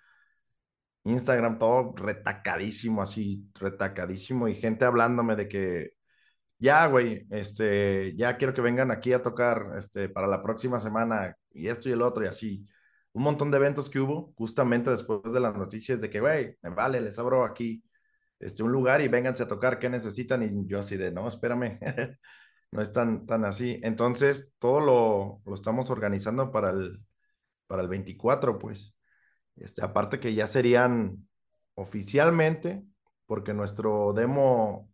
Instagram, todo retacadísimo, así, retacadísimo, y gente hablándome de que, ya, güey, este, ya quiero que vengan aquí a tocar, este, para la próxima semana, y esto y el otro, y así. Un montón de eventos que hubo justamente después de las noticias de que, güey, vale, les abro aquí este, un lugar y vénganse a tocar, ¿qué necesitan? Y yo así de, no, espérame, no es tan, tan así. Entonces, todo lo, lo estamos organizando para el, para el 24, pues. Este, aparte que ya serían oficialmente, porque nuestro demo,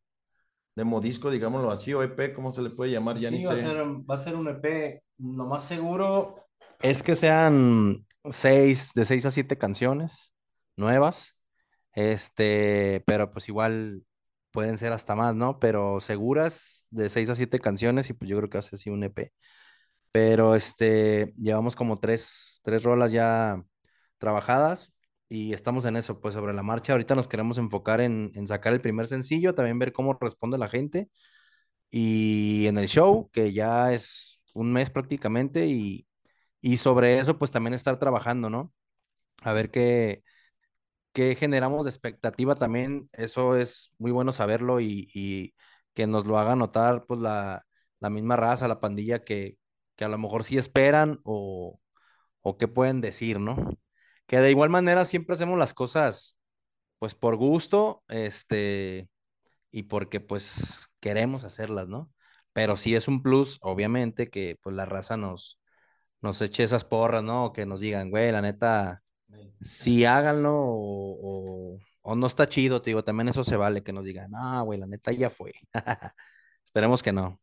demo disco, digámoslo así, o EP, ¿cómo se le puede llamar? Ya Sí, ni va a ser, va a ser un EP. Lo más seguro es que sean seis, de seis a siete canciones nuevas. Este, pero pues igual pueden ser hasta más, ¿no? Pero seguras de seis a siete canciones y pues yo creo que hace así un EP. Pero este, llevamos como tres, tres rolas ya trabajadas y estamos en eso, pues sobre la marcha. Ahorita nos queremos enfocar en, en sacar el primer sencillo, también ver cómo responde la gente y en el show, que ya es un mes prácticamente, y, y sobre eso, pues también estar trabajando, ¿no? A ver qué, qué generamos de expectativa también, eso es muy bueno saberlo y, y que nos lo haga notar, pues la, la misma raza, la pandilla, que, que a lo mejor sí esperan o, o qué pueden decir, ¿no? Que de igual manera siempre hacemos las cosas, pues por gusto, este y porque pues queremos hacerlas, ¿no? Pero sí es un plus, obviamente, que pues la raza nos, nos eche esas porras, ¿no? Que nos digan, güey, la neta, sí háganlo o, o, o no está chido, te digo, también eso se vale, que nos digan, ah, güey, la neta ya fue. Esperemos que no.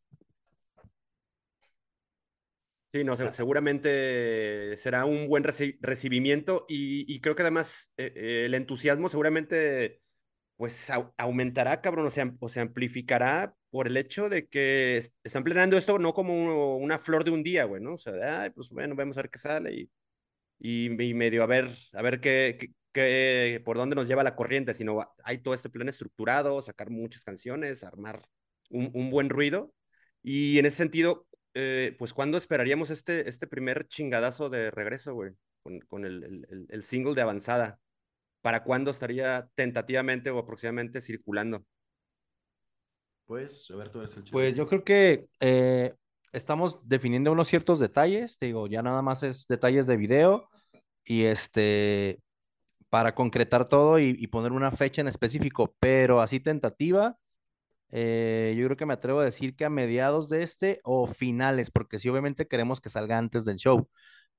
Sí, no, se- seguramente será un buen reci- recibimiento y, creo que además eh, eh, el entusiasmo seguramente pues au- aumentará, cabrón, o se, amplificará por el hecho de que es- están planeando esto no como una flor de un día, güey, ¿no? O sea, de, "Ay, pues bueno, vamos a ver qué sale y, y, y medio a ver, a ver qué, por dónde nos lleva la corriente, sino hay todo este plan estructurado, sacar muchas canciones, armar un buen ruido. Y en ese sentido, eh, pues, ¿cuándo esperaríamos este, este primer chingadazo de regreso, güey? Con, con el, el, single de avanzada. ¿Para cuándo estaría tentativamente o aproximadamente circulando? Pues, a ver, tú eres el. Pues yo creo que eh, estamos definiendo unos ciertos detalles, te digo, ya nada más es detalles de video y este, para concretar todo y, y poner una fecha en específico, pero así tentativa, eh, yo creo que me atrevo a decir que a mediados de este o finales, porque sí, obviamente queremos que salga antes del show.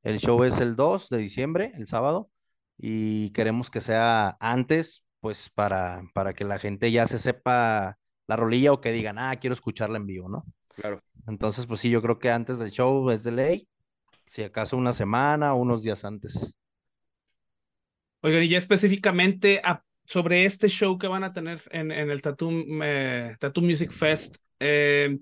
El show es el 2 de diciembre, el sábado, y queremos que sea antes, pues para, para que la gente ya se sepa la rolilla o que digan, ah, quiero escucharla en vivo, ¿no? Claro. Entonces, pues sí, yo creo que antes del show es de ley, si acaso una semana o unos días antes. Oigan, y ya específicamente a- sobre este show que van a tener en, en el Tattoo, eh, Tattoo Music Fest, eh,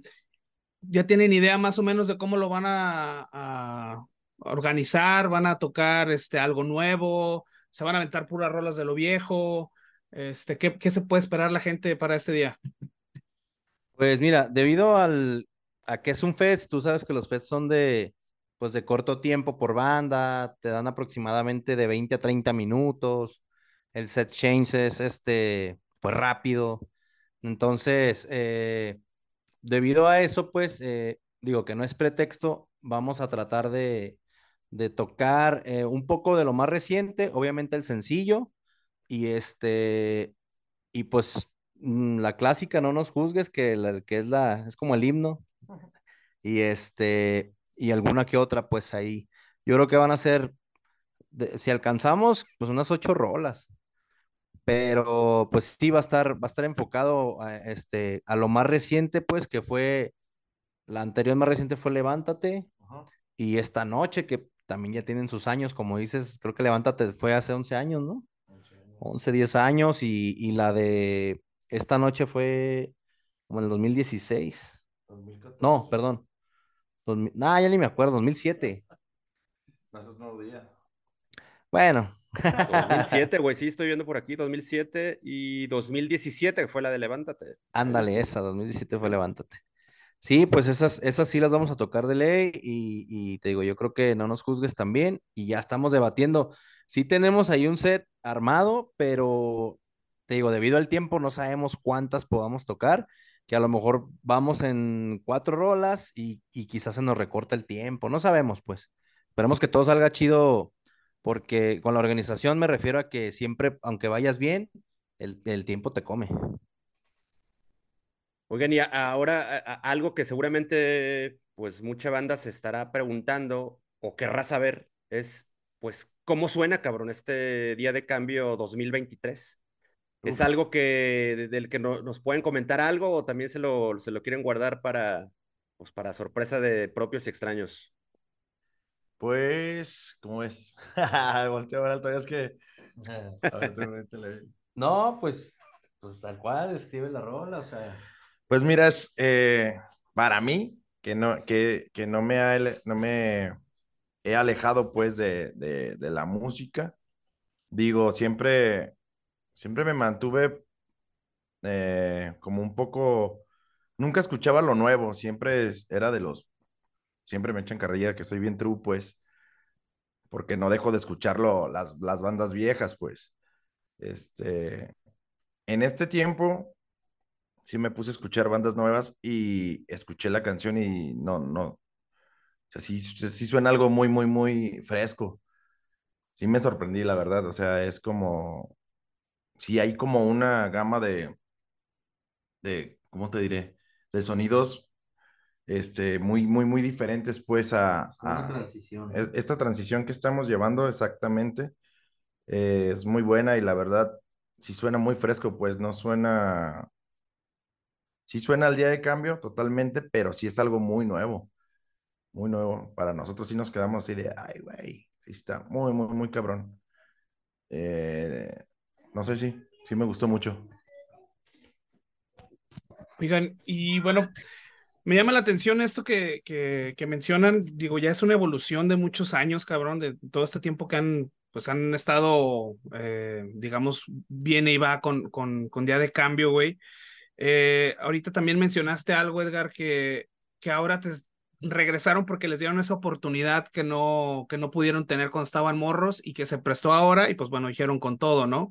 ¿ya tienen idea más o menos de cómo lo van a, organizar? ¿Van a tocar este, algo nuevo? ¿Se van a aventar puras rolas de lo viejo? Este, ¿qué, qué se puede esperar la gente para este día? Pues mira, debido al, a que es un fest, tú sabes que los fests son de, pues de corto tiempo por banda, te dan aproximadamente de 20 a 30 minutos, el set change es este, pues rápido. Entonces, eh, debido a eso, pues, eh, digo que no es pretexto, vamos a tratar de, de tocar eh, un poco de lo más reciente, obviamente el sencillo, y este, y pues mm, la clásica, no nos juzgues, que, la, que es la, es como el himno, y este, y alguna que otra, pues ahí. Yo creo que van a ser, de- si alcanzamos, pues unas ocho rolas. Pero pues sí va a estar, va a estar enfocado a, este, a lo más reciente, pues, que fue, la anterior más reciente fue Levántate, Ajá. y esta noche, que también ya tienen sus años, como dices, creo que Levántate fue hace 11 años, ¿no? 11, 10 años, y, y la de esta noche fue como en el 2016. 2014. No, perdón. 2000, nah, ya ni me acuerdo, 2007. No, eso es nuevo día. Bueno, 2007, güey, sí, estoy viendo por aquí, 2007 y 2017, que fue la de Levántate. ándale, esa, 2017 fue Levántate. Sí, pues esas, esas sí las vamos a tocar de ley y, y te digo, yo creo que no nos juzgues también y ya estamos debatiendo. Sí tenemos ahí un set armado, pero te digo, debido al tiempo no sabemos cuántas podamos tocar, que a lo mejor vamos en cuatro rolas y, y quizás se nos recorta el tiempo, no sabemos pues. Esperemos que todo salga chido porque con la organización me refiero a que siempre, aunque vayas bien, el, el tiempo te come. Oigan, y a- ahora a- a- algo que seguramente pues mucha banda se estará preguntando o querrá saber es pues cómo suena, cabrón, este día de cambio 2023. ¿Es Uf. algo que de- del que no- nos pueden comentar algo o también se lo, se lo quieren guardar para pues para sorpresa de propios y extraños? Pues, ¿cómo es? Volteo a ver al es que. A ver, tú, métele. No, pues, pues tal cual, escribe la rola, o sea. Pues mira, es, eh, para mí, que no, que, que no me ha, no me he alejado pues de, de, de la música, digo, siempre, siempre me mantuve eh, como un poco, nunca escuchaba lo nuevo, siempre era de los, siempre me echan carrilla que soy bien true pues, porque no dejo de escucharlo las, las bandas viejas pues. Este, en este tiempo sí me puse a escuchar bandas nuevas y escuché la canción y no, no, o sea, sí, sí suena algo muy, muy, muy fresco. Sí me sorprendí, la verdad, o sea, es como, sí hay como una gama de, de, ¿cómo te diré? De sonidos, este, muy, muy, muy diferentes, pues, a, a- transición. es- esta transición que estamos llevando exactamente eh, es muy buena y la verdad, sí suena muy fresco, pues, no suena, sí suena al día de cambio totalmente, pero sí es algo muy nuevo. muy nuevo. Para nosotros sí nos quedamos así de, ay, güey, sí está muy, muy, muy cabrón. Eh, no sé si, sí me gustó mucho. Oigan, y bueno, me llama la atención esto que, que, que, mencionan, digo, ya es una evolución de muchos años, cabrón, de todo este tiempo que han, pues han estado, eh, digamos, viene y va con, con, con día de cambio, güey. Eh, ahorita también mencionaste algo, Edgar, que, que ahora te regresaron porque les dieron esa oportunidad que no, que no pudieron tener cuando estaban morros y que se prestó ahora y pues bueno, dijeron con todo, ¿no?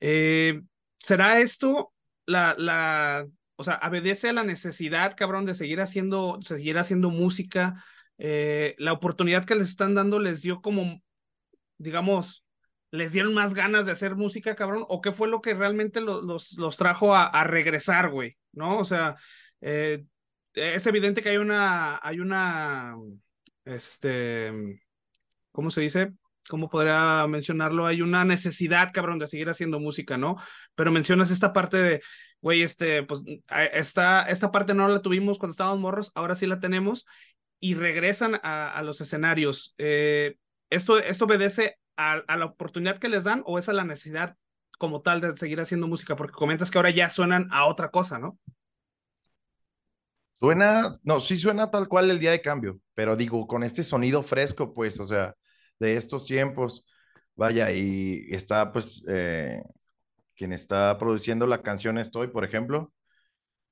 Eh, ¿Será esto la, la, o sea, obedece a la necesidad, cabrón, de seguir haciendo, seguir haciendo música? Eh, la oportunidad que les están dando les dio como, digamos, les dieron más ganas de hacer música, cabrón, o qué fue lo que realmente los, los, trajo a, regresar, güey, ¿no? O sea, eh, es evidente que hay una, hay una, este, ¿cómo se dice? ¿Cómo podría mencionarlo? Hay una necesidad, cabrón, de seguir haciendo música, ¿no? Pero mencionas esta parte de, güey, este, pues, esta, esta parte no la tuvimos cuando estábamos morros, ahora sí la tenemos, y regresan a, a los escenarios. Eh, ¿esto, ¿Esto obedece a, la oportunidad que les dan o es a la necesidad como tal de seguir haciendo música? Porque comentas que ahora ya suenan a otra cosa, ¿no? Suena, no, sí suena tal cual el día de cambio, pero digo, con este sonido fresco, pues, o sea, de estos tiempos, vaya, y está, pues, eh, quien está produciendo la canción Estoy, por ejemplo.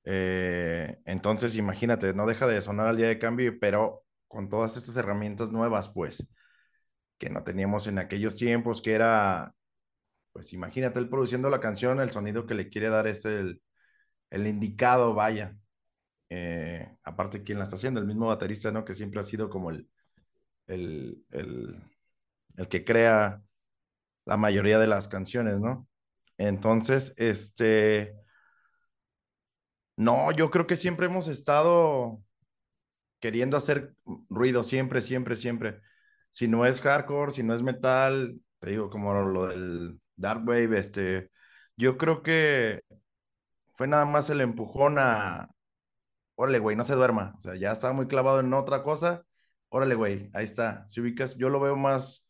Eh, entonces, imagínate, no deja de sonar al día de cambio, pero con todas estas herramientas nuevas, pues que no teníamos en aquellos tiempos, que era, pues imagínate él produciendo la canción, el sonido que le quiere dar es el, indicado, vaya. Eh, aparte, ¿quién la está haciendo? El mismo baterista, ¿no? Que siempre ha sido como el, el, el, el que crea la mayoría de las canciones, ¿no? Entonces, este, no, yo creo que siempre hemos estado queriendo hacer ruido, siempre, siempre, siempre si no es hardcore, si no es metal, te digo, como lo del Dark Wave, este, yo creo que fue nada más el empujón a, órale, güey, no se duerma, o sea, ya estaba muy clavado en otra cosa, órale, güey, ahí está, si ubicas, yo lo veo más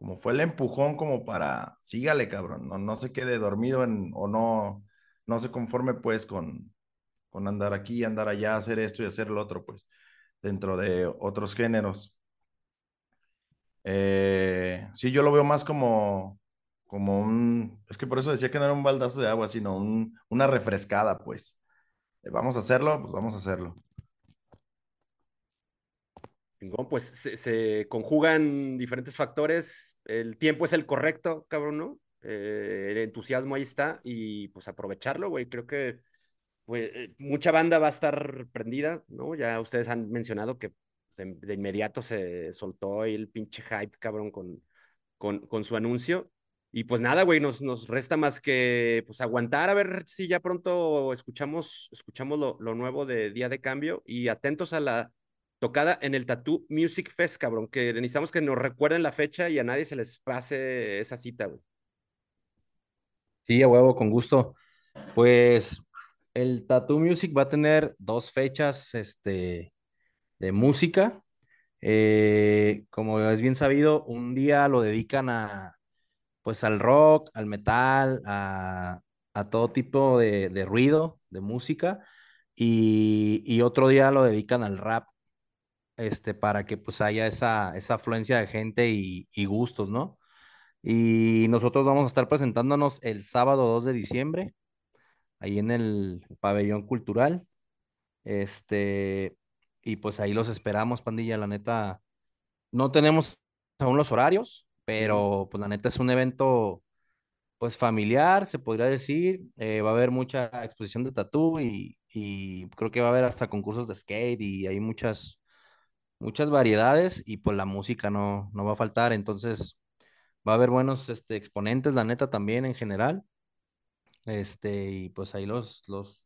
como fue el empujón como para, sígale, cabrón, no, no se quede dormido en, o no, no se conforme pues con, con andar aquí, andar allá, hacer esto y hacer lo otro, pues, dentro de otros géneros. Eh, sí, yo lo veo más como, como un, es que por eso decía que no era un baldazo de agua, sino un, una refrescada, pues. Vamos a hacerlo, pues vamos a hacerlo. Pues se, conjugan diferentes factores. El tiempo es el correcto, cabrón, ¿no? Eh, el entusiasmo ahí está y pues aprovecharlo, güey. Creo que pues, mucha banda va a estar prendida, ¿no? Ya ustedes han mencionado que de, inmediato se soltó el pinche hype, cabrón, con, con, con su anuncio. Y pues nada, güey, nos, nos resta más que pues aguantar a ver si ya pronto escuchamos, escuchamos lo, lo nuevo de Día de Cambio y atentos a la tocada en el Tattoo Music Fest, cabrón, que necesitamos que nos recuerden la fecha y a nadie se les pase esa cita, güey. Sí, a huevo, con gusto. Pues el Tattoo Music va a tener dos fechas, este, de música. Eh, como es bien sabido, un día lo dedican a, pues al rock, al metal, a, todo tipo de, ruido, de música, y, otro día lo dedican al rap, este, para que pues haya esa, esa afluencia de gente y, y gustos, ¿no? Y nosotros vamos a estar presentándonos el sábado 2 de diciembre, ahí en el pabellón cultural. Este, y pues ahí los esperamos, pandilla. La neta, no tenemos aún los horarios, pero pues la neta es un evento pues familiar, se podría decir. Eh, va a haber mucha exposición de tatú y, y, creo que va a haber hasta concursos de skate y hay muchas, muchas variedades y pues la música no, no va a faltar. Entonces va a haber buenos este, exponentes, la neta también en general. Este, y pues ahí los, los,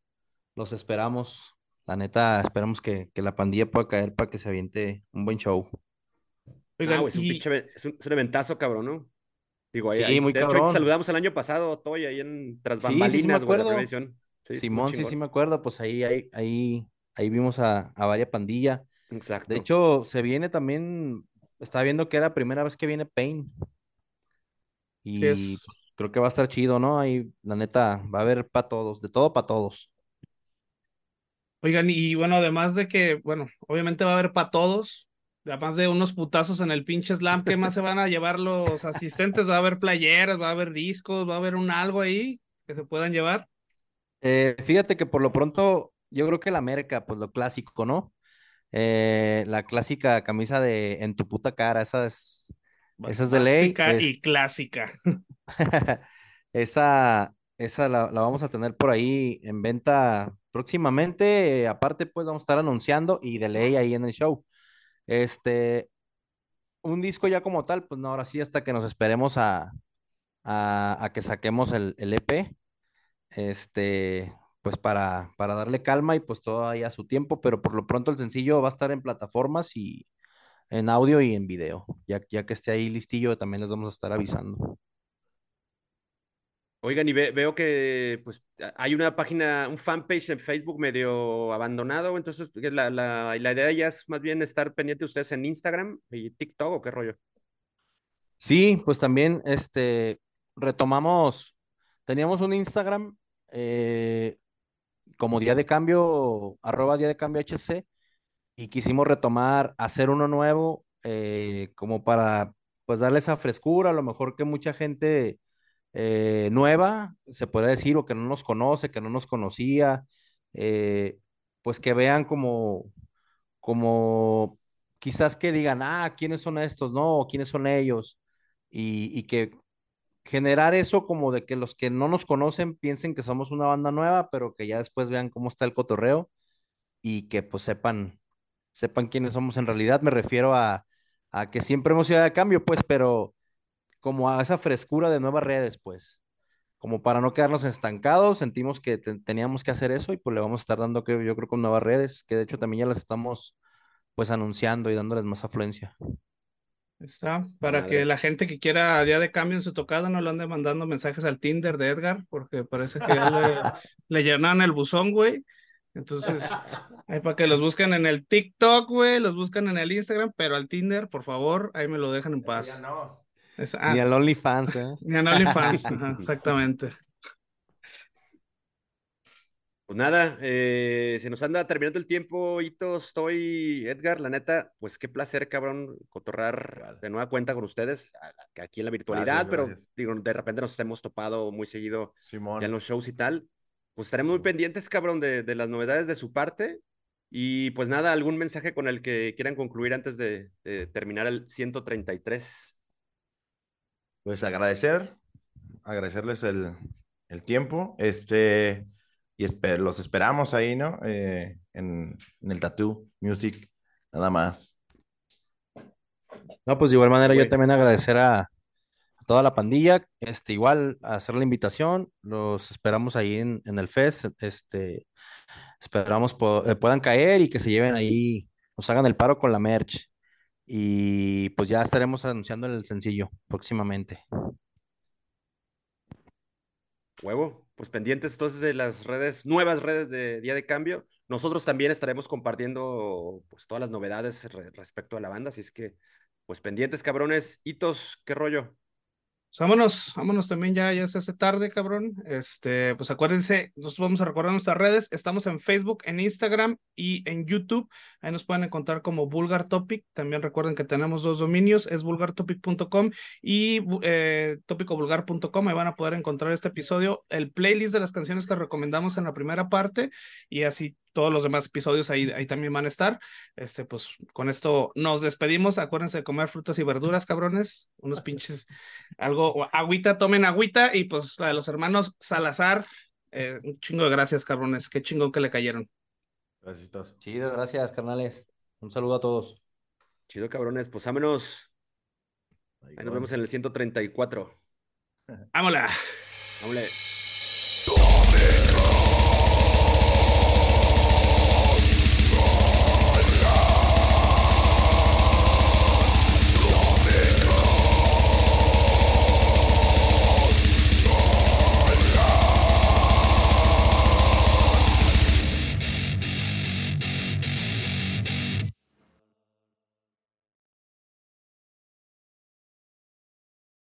los esperamos la neta, esperamos que, que la pandilla pueda caer para que se aviente un buen show. Oigan, ah, es, un pinche, es, un, eventazo, cabrón, ¿no? Digo, ahí, sí, muy de hecho, saludamos el año pasado, Toy, ahí en Tras Bambalinas, sí, sí, sí me acuerdo. Sí, Simón, sí, sí me acuerdo, pues ahí, ahí, ahí, ahí vimos a, a varias pandillas. Exacto. De hecho, se viene también, estaba viendo que era la primera vez que viene Pain. Y es. pues, creo que va a estar chido, ¿no? Ahí, la neta, va a haber para todos, de todo para todos. Oigan, y bueno, además de que, bueno, obviamente va a haber para todos, además de unos putazos en el pinche slam, ¿qué más se van a llevar los asistentes? ¿Va a haber playeras, va a haber discos, va a haber un algo ahí que se puedan llevar? Eh, fíjate que por lo pronto, yo creo que la América, pues lo clásico, ¿no? Eh, la clásica camisa de en tu puta cara, esa es, esa es de ley. Básica es- y clásica. esa, esa la, la vamos a tener por ahí en venta próximamente. eh, aparte, pues vamos a estar anunciando y de ley ahí en el show. Este, un disco ya como tal, pues no, ahora sí, hasta que nos esperemos a, a, a que saquemos el, el EP. Este, pues para, para darle calma y pues todo ahí a su tiempo, pero por lo pronto el sencillo va a estar en plataformas y en audio y en video. Ya, ya que esté ahí listillo, también les vamos a estar avisando. Oigan, y ve- veo que pues hay una página, un fanpage en Facebook medio abandonado, entonces que la, la, la idea ya es más bien estar pendiente ustedes en Instagram y TikTok o qué rollo. Sí, pues también este retomamos, teníamos un Instagram eh, como día de cambio, arroba día de cambio HC, y quisimos retomar, hacer uno nuevo, eh, como para pues darle esa frescura, a lo mejor que mucha gente eh, nueva, se puede decir, o que no nos conoce, que no nos conocía, eh, pues que vean como, como quizás que digan, ah, ¿quiénes son estos? No, ¿O ¿quiénes son ellos? Y que generar eso como de que los que no nos conocen piensen que somos una banda nueva, pero que ya después vean cómo está el cotorreo y que pues sepan, sepan quiénes somos en realidad. Me refiero a, a que siempre hemos sido de cambio, pues, pero como a esa frescura de nuevas redes, pues. Como para no quedarnos estancados, sentimos que te- teníamos que hacer eso y pues le vamos a estar dando, que yo creo, con nuevas redes, que de hecho también ya las estamos pues anunciando y dándoles más afluencia. Está, para madre. que la gente que quiera día de cambio en su tocada no le ande mandando mensajes al Tinder de Edgar, porque parece que ya le, le llenan el buzón, güey. Entonces, ahí para que los busquen en el TikTok, güey, los buscan en el Instagram, pero al Tinder, por favor, ahí me lo dejan en paz. ya no. Es- ah, Ni al OnlyFans, ¿eh? ni en OnlyFans, ajá, exactamente. Pues nada, eh, se nos anda terminando el tiempo, Hito, estoy, Edgar, la neta, pues qué placer, cabrón, cotorrar de nueva cuenta con ustedes, aquí en la virtualidad, Gracias, pero gracias. digo, de repente nos hemos topado muy seguido Simón. en los shows y tal. Pues estaremos muy pendientes, cabrón, de, de las novedades de su parte. Y pues nada, algún mensaje con el que quieran concluir antes de, de terminar el 133. Pues agradecer, agradecerles el, el tiempo, este, y los esperamos ahí, ¿no? Eh, en, en el Tattoo Music, nada más. No, pues de igual manera yo también agradecer a, a toda la pandilla, este, igual hacer la invitación, los esperamos ahí en, en el Fest, este, esperamos po- eh, puedan caer y que se lleven ahí, nos hagan el paro con la merch y pues ya estaremos anunciando el sencillo próximamente. Huevo, pues pendientes entonces de las redes, nuevas redes de Día de Cambio. Nosotros también estaremos compartiendo pues todas las novedades re- respecto a la banda, así es que pues pendientes, cabrones. Hitos, ¿qué rollo? Pues vámonos, vámonos también, ya, ya se hace tarde, cabrón. Este, pues acuérdense, nosotros vamos a recordar nuestras redes. Estamos en Facebook, en Instagram y en YouTube. Ahí nos pueden encontrar como Vulgar Topic. También recuerden que tenemos dos dominios, es vulgartopic.com y eh, topicovulgar.com. Ahí van a poder encontrar este episodio, el playlist de las canciones que recomendamos en la primera parte y así todos los demás episodios ahí, ahí también van a estar. Este, pues con esto nos despedimos. Acuérdense de comer frutas y verduras, cabrones. Unos pinches algo, agüita, tomen agüita y pues la de los hermanos Salazar, eh, un chingo de gracias, cabrones, qué chingón que le cayeron. Gracias a todos. Chido, gracias, carnales. Un saludo a todos. Chido, cabrones, pues vámonos. Ahí nos vemos en el 134. ¡Vámonos! Vámonos.